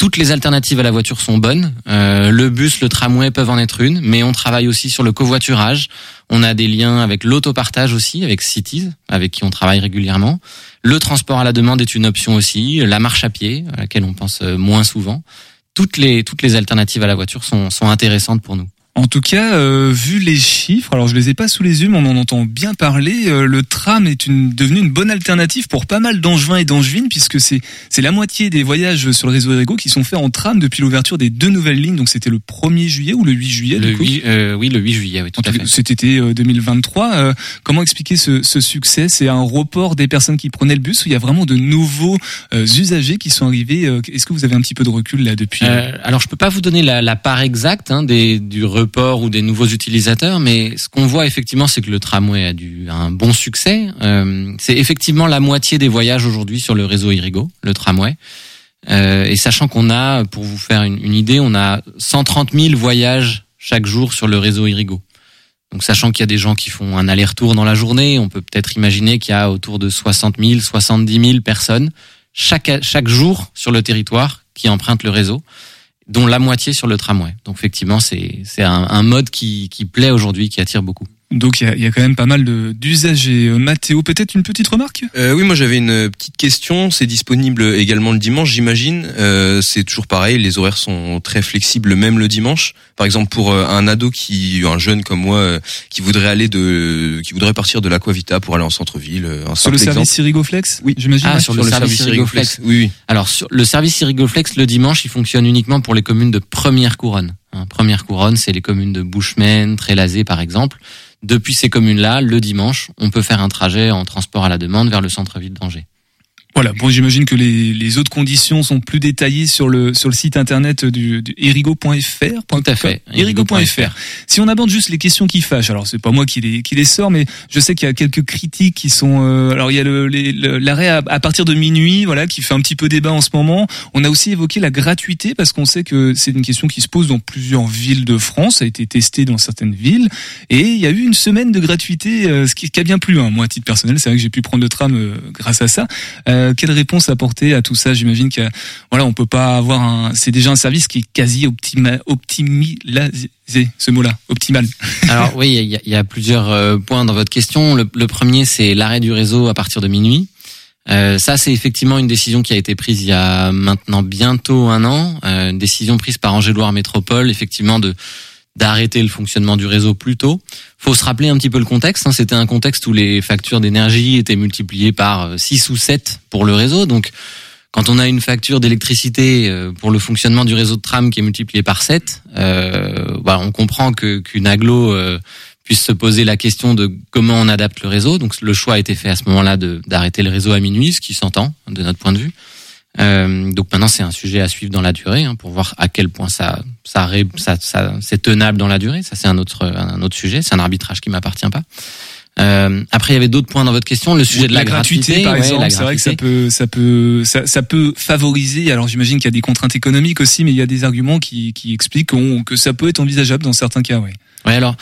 Toutes les alternatives à la voiture sont bonnes. Euh, le bus, le tramway peuvent en être une, mais on travaille aussi sur le covoiturage. On a des liens avec l'autopartage aussi, avec Cities, avec qui on travaille régulièrement. Le transport à la demande est une option aussi. La marche à pied, à laquelle on pense euh, moins souvent. Toutes les toutes les alternatives à la voiture sont sont intéressantes pour nous. En tout cas, euh, vu les chiffres, alors je les ai pas sous les yeux, mais on en entend bien parler. euh, le tram est une, devenu une bonne alternative pour pas mal d'angevins et d'angevines, puisque c'est c'est la moitié des voyages sur le réseau Ergo qui sont faits en tram depuis l'ouverture des deux nouvelles lignes. Donc c'était le 1er juillet ou le 8 juillet Le du coup 8, euh, oui, le 8 juillet, oui, tout à fait. cet été euh, 2023. Euh, comment expliquer ce, ce succès? C'est un report des personnes qui prenaient le bus ou il y a vraiment de nouveaux euh, usagers qui sont arrivés euh, Est-ce que vous avez un petit peu de recul là depuis Euh, alors je peux pas vous donner la, la part exacte hein, des, du report ou des nouveaux utilisateurs, mais ce qu'on voit effectivement, c'est que le tramway a, du, a un bon succès. Euh, c'est effectivement la moitié des voyages aujourd'hui sur le réseau Irigo, le tramway. Euh, et sachant qu'on a, pour vous faire une, une idée, on a 130 000 voyages chaque jour sur le réseau Irigo. Donc sachant qu'il y a des gens qui font un aller-retour dans la journée, on peut peut-être imaginer qu'il y a autour de 60 000, 70 000 personnes chaque, chaque jour sur le territoire qui empruntent le réseau. Dont la moitié sur le tramway. Donc effectivement, c'est un, un mode qui, qui plaît aujourd'hui, qui attire beaucoup. Donc il y a, il y a quand même pas mal de- d'usagers. Euh, Mathéo, peut-être une petite remarque? Euh, oui, moi j'avais une petite question. C'est disponible également le dimanche, j'imagine. Euh, c'est toujours pareil. Les horaires sont très flexibles, même le dimanche. Par exemple, pour euh, un ado qui, un jeune comme moi, euh, qui voudrait aller de, qui voudrait partir de l'Aquavita pour aller en centre-ville. euh, Sur le service. Irigoflex Oui, j'imagine? Ah, sur, le, service Irigoflex. Oui, oui. Alors, sur le service Irigoflex, le dimanche, il fonctionne uniquement pour les communes de première couronne. Hein, première couronne, c'est les communes de Bushman, Trélazé, par exemple. Depuis ces communes-là, le dimanche, on peut faire un trajet en transport à la demande vers le centre-ville d'Angers. Voilà. Bon, j'imagine que les, les autres conditions sont plus détaillées sur le sur le site internet du, du erigo.fr. Tout à fait. Erigo.fr. Si on aborde juste les questions qui fâchent, alors c'est pas moi qui les qui les sort, mais je sais qu'il y a quelques critiques qui sont. euh, alors il y a le- les- le- l'arrêt à, à partir de minuit, voilà, qui fait un petit peu débat en ce moment. On a aussi évoqué la gratuité parce qu'on sait que c'est une question qui se pose dans plusieurs villes de France. Ça a été testé dans certaines villes et il y a eu une semaine de gratuité, euh, ce qui, qui a bien plu. Hein. Moi, à titre personnel, c'est vrai que j'ai pu prendre le tram euh, grâce à ça. Euh, quelle réponse apporter à tout ça J'imagine que voilà, on peut pas avoir un. C'est déjà un service qui est quasi optima, optimisé, ce mot-là, optimal. [LAUGHS] Alors oui, il y, a- plusieurs euh, points dans votre question. Le, premier, c'est l'arrêt du réseau à partir de minuit. Euh, ça, c'est effectivement une décision qui a été prise il y a maintenant bientôt un an, euh, une décision prise par Angers-Loire Métropole, effectivement de d'arrêter le fonctionnement du réseau plus tôt. Faut se rappeler un petit peu le contexte. hein. C'était un contexte où les factures d'énergie étaient multipliées par 6 ou 7 pour le réseau. Donc, quand on a une facture d'électricité euh, pour le fonctionnement du réseau de tram qui est multipliée par 7, euh, bah, on comprend que qu'une aglo euh, puisse se poser la question de comment on adapte le réseau. Donc le choix a été fait à ce moment-là d'arrêter le réseau à minuit, ce qui s'entend de notre point de vue. Euh, donc maintenant c'est un sujet à suivre dans la durée hein, pour voir à quel point ça ça, ça, ça c'est tenable dans la durée. Ça c'est un autre un autre sujet. C'est un arbitrage qui m'appartient pas. Euh, après il y avait d'autres points dans votre question. Le sujet de la, gratuité, par ouais, exemple, la c'est vrai que ça peut, ça peut, ça, ça peut favoriser. Alors j'imagine qu'il y a des contraintes économiques aussi, mais il y a des arguments qui, qui expliquent qu'on- que ça peut être envisageable dans certains cas. Ouais. Ouais, alors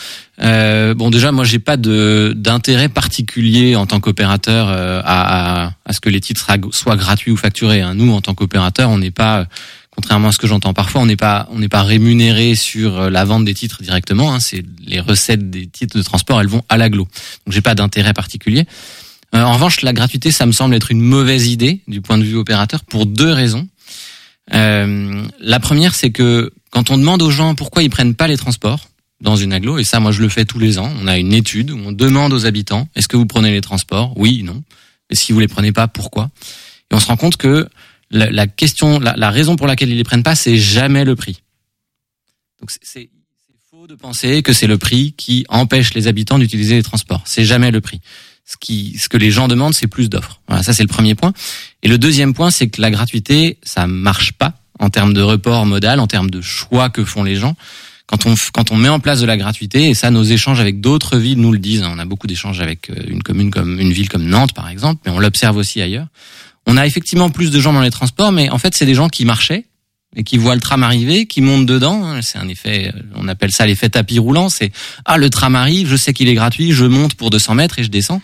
euh, bon déjà moi j'ai pas d'intérêt particulier en tant qu'opérateur euh, à, à à ce que les titres soient- soient gratuits ou facturés. hein. Nous en tant qu'opérateur on n'est pas contrairement à ce que j'entends parfois on n'est pas on n'est pas rémunéré sur euh, la vente des titres directement. Hein. C'est les recettes des titres de transport elles vont à l'aglo. Donc j'ai pas d'intérêt particulier. Euh, en revanche la gratuité ça me semble être une mauvaise idée du point de vue opérateur pour deux raisons. Euh, la première c'est que quand on demande aux gens pourquoi ils prennent pas les transports dans une aglo, et ça, moi, je le fais tous les ans. On a une étude où on demande aux habitants est-ce que vous prenez les transports? Oui, non. Et si vous les prenez pas, pourquoi? Et on se rend compte que la, question, la, la raison pour laquelle ils les prennent pas, c'est jamais le prix. Donc c'est faux de penser que c'est le prix qui empêche les habitants d'utiliser les transports. C'est jamais le prix. Ce qui, ce que les gens demandent, c'est plus d'offres. Voilà, ça c'est le premier point. Et le deuxième point, c'est que la gratuité, ça marche pas en termes de report modal, en termes de choix que font les gens quand on quand on met en place de la gratuité et ça nos échanges avec d'autres villes nous le disent hein, on a beaucoup d'échanges avec euh, une commune comme une ville comme Nantes par exemple mais on l'observe aussi ailleurs on a effectivement plus de gens dans les transports mais en fait c'est des gens qui marchaient et qui voient le tram arriver qui montent dedans hein. c'est un effet euh, on appelle ça l'effet tapis roulant c'est ah le tram arrive je sais qu'il est gratuit je monte pour 200 mètres et je descends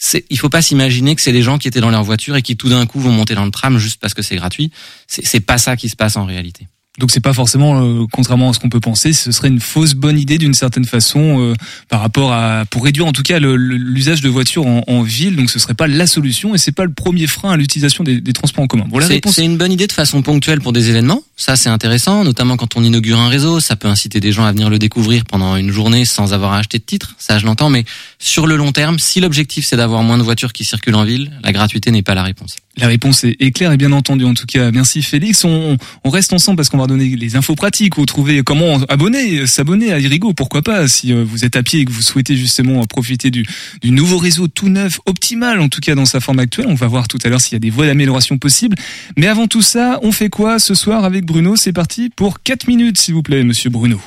c'est, il faut pas s'imaginer que c'est des gens qui étaient dans leur voiture et qui tout d'un coup vont monter dans le tram juste parce que c'est gratuit. C'est, c'est pas ça qui se passe en réalité. Donc c'est pas forcément, euh, contrairement à ce qu'on peut penser, ce serait une fausse bonne idée d'une certaine façon euh, par rapport à pour réduire en tout cas l'usage de voitures en, en ville. Donc ce serait pas la solution et c'est pas le premier frein à l'utilisation des, des transports en commun. Bon, c'est, une bonne idée de façon ponctuelle pour des événements. Ça, c'est intéressant, notamment quand on inaugure un réseau. Ça peut inciter des gens à venir le découvrir pendant une journée sans avoir à acheter de titre. Ça, je l'entends. Mais sur le long terme, si l'objectif c'est d'avoir moins de voitures qui circulent en ville, la gratuité n'est pas la réponse. La réponse est, est claire et bien entendue en tout cas. Merci Félix. On, on reste ensemble parce qu'on va donner les infos pratiques. Vous trouvez comment abonner, s'abonner à Irigo. Pourquoi pas si euh, vous êtes à pied et que vous souhaitez justement profiter du, du nouveau réseau tout neuf, optimal en tout cas dans sa forme actuelle. On va voir tout à l'heure s'il y a des voies d'amélioration possibles. Mais avant tout ça, on fait quoi ce soir avec Bruno? C'est parti pour 4 minutes s'il vous plaît, monsieur Bruno.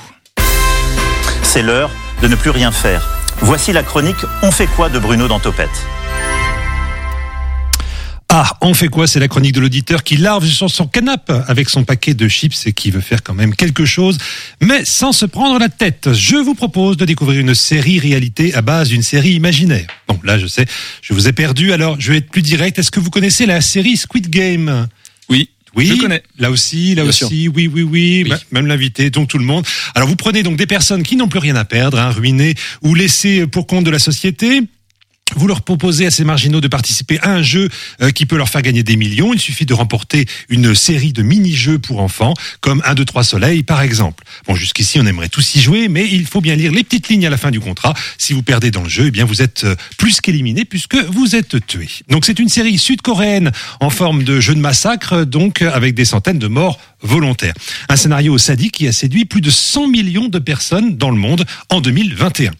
C'est l'heure de ne plus rien faire. Voici la chronique On fait quoi de Bruno dans Topette? Ah, on fait quoi C'est la chronique de l'auditeur qui larve sur son canapé avec son paquet de chips et qui veut faire quand même quelque chose, mais sans se prendre la tête. Je vous propose de découvrir une série réalité à base d'une série imaginaire. Bon, là, je sais, je vous ai perdu, alors je vais être plus direct. Est-ce que vous connaissez la série Squid Game? Oui. Oui, Je connais. Là aussi, là Bien aussi, oui, oui, oui, bah, même l'invité, donc tout le monde. Alors vous prenez donc des personnes qui n'ont plus rien à perdre, hein, ruinées ou laissées pour compte de la société. Vous leur proposez à ces marginaux de participer à un jeu euh, qui peut leur faire gagner des millions. Il suffit de remporter une série de mini-jeux pour enfants, comme 1, 2, 3 soleils par exemple. Bon, jusqu'ici, on aimerait tous y jouer, mais il faut bien lire les petites lignes à la fin du contrat. Si vous perdez dans le jeu, eh bien, vous êtes euh, plus qu'éliminé puisque vous êtes tué. Donc, c'est une série sud-coréenne en forme de jeu de massacre, donc avec des centaines de morts volontaires. Un scénario sadique qui a séduit plus de 100 millions de personnes dans le monde en 2021.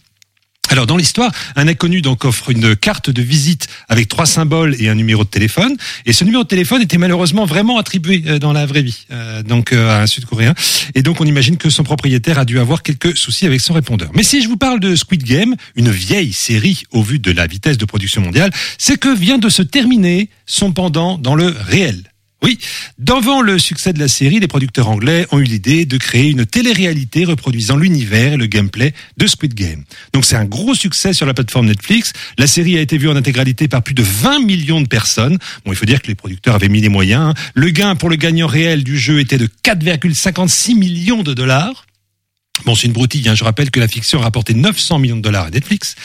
Alors dans l'histoire, un inconnu donc offre une carte de visite avec trois symboles et un numéro de téléphone. Et ce numéro de téléphone était malheureusement vraiment attribué euh, dans la vraie vie, euh, donc euh, à un Sud-Coréen. Et donc on imagine que son propriétaire a dû avoir quelques soucis avec son répondeur. Mais si je vous parle de Squid Game, une vieille série au vu de la vitesse de production mondiale, c'est que vient de se terminer son pendant dans le réel. Oui, devant le succès de la série, les producteurs anglais ont eu l'idée de créer une télé-réalité reproduisant l'univers et le gameplay de Squid Game. Donc c'est un gros succès sur la plateforme Netflix. La série a été vue en intégralité par plus de 20 millions de personnes. Bon, il faut dire que les producteurs avaient mis les moyens. hein. Le gain pour le gagnant réel du jeu était de 4,56 millions de dollars. Bon, c'est une broutille. Hein. Je rappelle que la fiction a rapporté 900 millions de dollars à Netflix.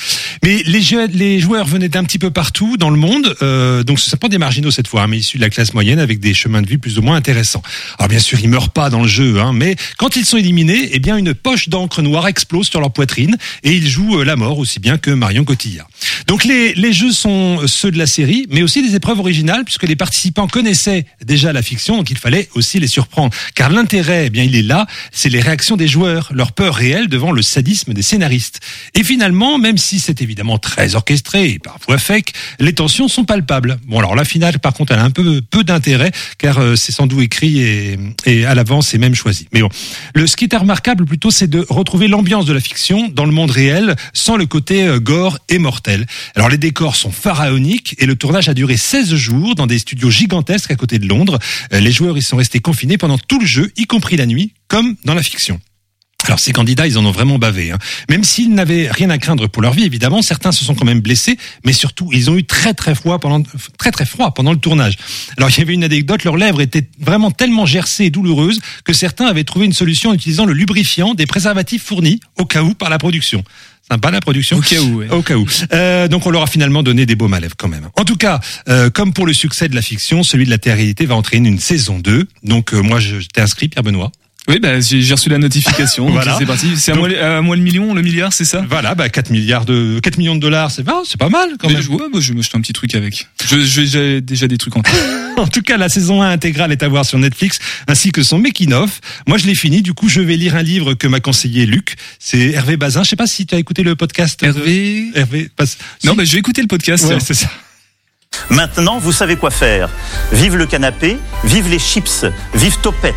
Mais les, jeux- les joueurs venaient d'un petit peu partout dans le monde. Euh, donc, ce pas des marginaux cette fois, hein, mais issus de la classe moyenne avec des chemins de vie plus ou moins intéressants. Alors, bien sûr, ils meurent pas dans le jeu, hein, mais quand ils sont éliminés, eh bien, une poche d'encre noire explose sur leur poitrine et ils jouent euh, la mort aussi bien que Marion Cotillard. Donc, les, les jeux sont ceux de la série, mais aussi des épreuves originales puisque les participants connaissaient déjà la fiction, donc il fallait aussi les surprendre. Car l'intérêt, eh bien, il est là, c'est les réactions des joueurs, leur peur réelle devant le sadisme des scénaristes. Et finalement, même si c'est évidemment très orchestré et parfois fake, les tensions sont palpables. Bon, alors la finale, par contre, elle a un peu peu d'intérêt car euh, c'est sans doute écrit et, et à l'avance et même choisi. Mais bon, le ce qui est remarquable plutôt, c'est de retrouver l'ambiance de la fiction dans le monde réel sans le côté euh, gore et mortel. Alors les décors sont pharaoniques et le tournage a duré 16 jours dans des studios gigantesques à côté de Londres. Euh, Les joueurs y sont restés confinés pendant tout le jeu, y compris la nuit, comme dans la fiction. Alors ces candidats, ils en ont vraiment bavé. Hein. Même s'ils n'avaient rien à craindre pour leur vie, évidemment, certains se sont quand même blessés, mais surtout, ils ont eu très très froid pendant très très froid pendant le tournage. Alors il y avait une anecdote, leurs lèvres étaient vraiment tellement gercées et douloureuses que certains avaient trouvé une solution en utilisant le lubrifiant des préservatifs fournis au cas où par la production. Sympa la production. Au cas où, ouais. Au cas où. Euh, donc on leur a finalement donné des baumes à lèvres quand même. En tout cas, euh, comme pour le succès de la fiction, celui de la télé-réalité va entraîner une saison 2. Donc euh, moi, je je t'ai inscrit, Pierre Benoît. Oui, bah, j'ai reçu la notification. [LAUGHS] donc Voilà. C'est parti. C'est à, à moi le million, le milliard, c'est ça? Voilà, bah 4 milliards de 4 millions de dollars, c'est pas c'est pas mal quand Mais même. je, ouais, bah, je me un petit truc avec. Je- je- J'ai déjà des trucs en tête. [LAUGHS] En tout cas, la saison 1 intégrale est à voir sur Netflix, ainsi que son making-of. Moi, je l'ai fini. Du coup, je vais lire un livre que m'a conseillé Luc. C'est Hervé Bazin. Je sais pas si tu as écouté le podcast. de- Hervé Hervé. Pas- Non, Si. bah, je vais écouter le podcast. Ouais, c'est ça. Maintenant, vous savez quoi faire. Vive le canapé, vive les chips, vive Topette.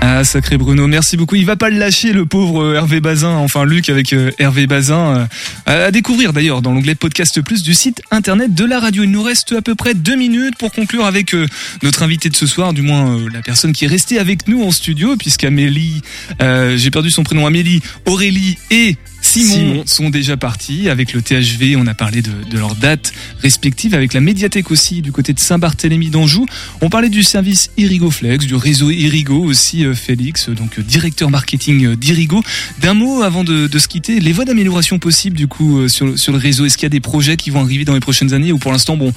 Ah, sacré Bruno, merci beaucoup. Il va pas le lâcher, le pauvre euh, Hervé Bazin, enfin Luc avec euh, Hervé Bazin, euh, à découvrir d'ailleurs dans l'onglet Podcast Plus du site internet de la radio. Il nous reste à peu près deux minutes pour conclure avec notre invité de ce soir, du moins la personne qui est restée avec nous en studio, puisqu'Amélie, euh, j'ai perdu son prénom, Amélie, Aurélie et Simon, Simon. sont déjà partis avec le THV. On a parlé de, de leurs dates respectives avec la médiathèque aussi du côté de Saint-Barthélemy d'Anjou. On parlait du service Irigoflex, du réseau Irigo aussi, euh, Félix, donc euh, directeur marketing euh, d'Irigo. D'un mot avant de, de se quitter, les voies d'amélioration possibles du coup sur, sur le réseau. Est-ce qu'il y a des projets qui vont arriver dans les prochaines années ou pour l'instant, bon,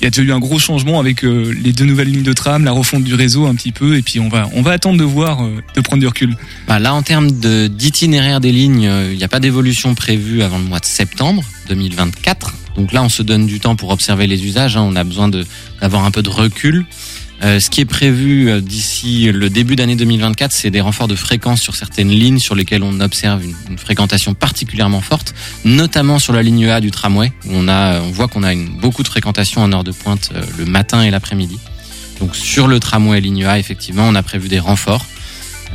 il y a déjà eu un gros changement avec euh, les deux nouvelles lignes de tram, la refonte du réseau un petit peu, et puis on va on va attendre de voir, euh, de prendre du recul. Bah, là, en termes de- d'itinéraire des lignes, euh, il n'y a pas d'évolution prévue avant le mois de septembre 2024. Donc là, on se donne du temps pour observer les usages. hein. On a besoin d'avoir un peu de recul. Euh, ce qui est prévu euh, d'ici le début d'année 2024, c'est des renforts de fréquence sur certaines lignes sur lesquelles on observe une, fréquentation particulièrement forte, notamment sur la ligne A du tramway, où on, a, on voit qu'on a beaucoup de fréquentation en heure de pointe euh, le matin et l'après-midi. Donc sur le tramway ligne A, effectivement, on a prévu des renforts.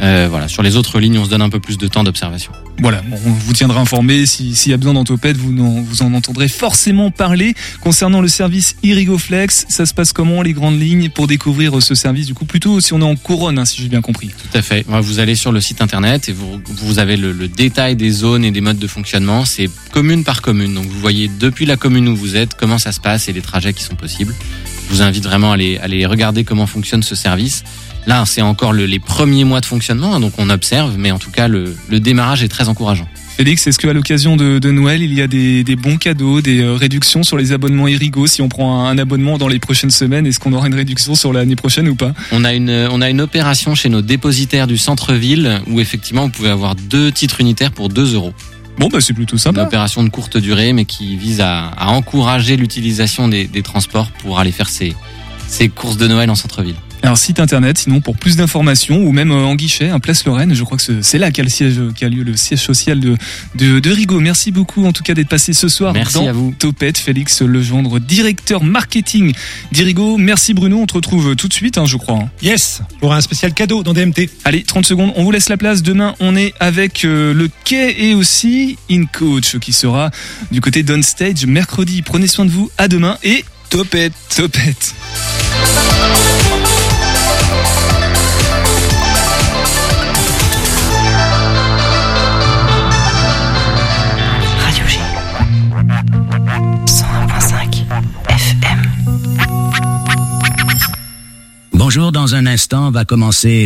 Euh, voilà, sur les autres lignes, on se donne un peu plus de temps d'observation. Voilà, bon, on vous tiendra informé. Si- S'il y a besoin d'Antopède, vous, en- vous en entendrez forcément parler. Concernant le service Irigoflex, ça se passe comment les grandes lignes pour découvrir ce service Du coup, plutôt si on est en couronne, hein, si j'ai bien compris. Tout à fait. Vous allez sur le site internet et vous, vous avez le, le détail des zones et des modes de fonctionnement. C'est commune par commune. Donc vous voyez depuis la commune où vous êtes comment ça se passe et les trajets qui sont possibles. vous invite vraiment à aller, à aller regarder comment fonctionne ce service. Là, c'est encore le- les premiers mois de fonctionnement, hein, donc on observe, mais en tout cas, le, le démarrage est très encourageant. Félix, est-ce qu'à l'occasion de, de Noël, il y a des, des bons cadeaux, des euh, réductions sur les abonnements Erigo Si on prend un, un abonnement dans les prochaines semaines, est-ce qu'on aura une réduction sur l'année prochaine ou pas? On a une, on a une opération chez nos dépositaires du centre-ville où effectivement vous pouvez avoir deux titres unitaires pour 2 euros. Bon, bah c'est plutôt sympa. Une opération de courte durée, mais qui vise à, à encourager l'utilisation des, des transports pour aller faire ses, ses courses de Noël en centre-ville. Alors site internet, sinon pour plus d'informations ou même euh, en guichet, un Place Lorraine, je crois que c'est- là qu'a lieu le siège social de de, de Rigaud. Merci beaucoup en tout cas d'être passé ce soir Merci dans à vous. Topette, Félix Legendre, directeur marketing d'Irigo. Merci Bruno, on te retrouve tout de suite, hein, je crois. hein. Yes, pour un spécial cadeau dans DMT. Allez, 30 secondes, on vous laisse la place. Demain, on est avec euh, le quai et aussi In Coach qui sera du côté d'Onstage mercredi. Prenez soin de vous, à demain et Topette, Topette. Bonjour, dans un instant va commencer les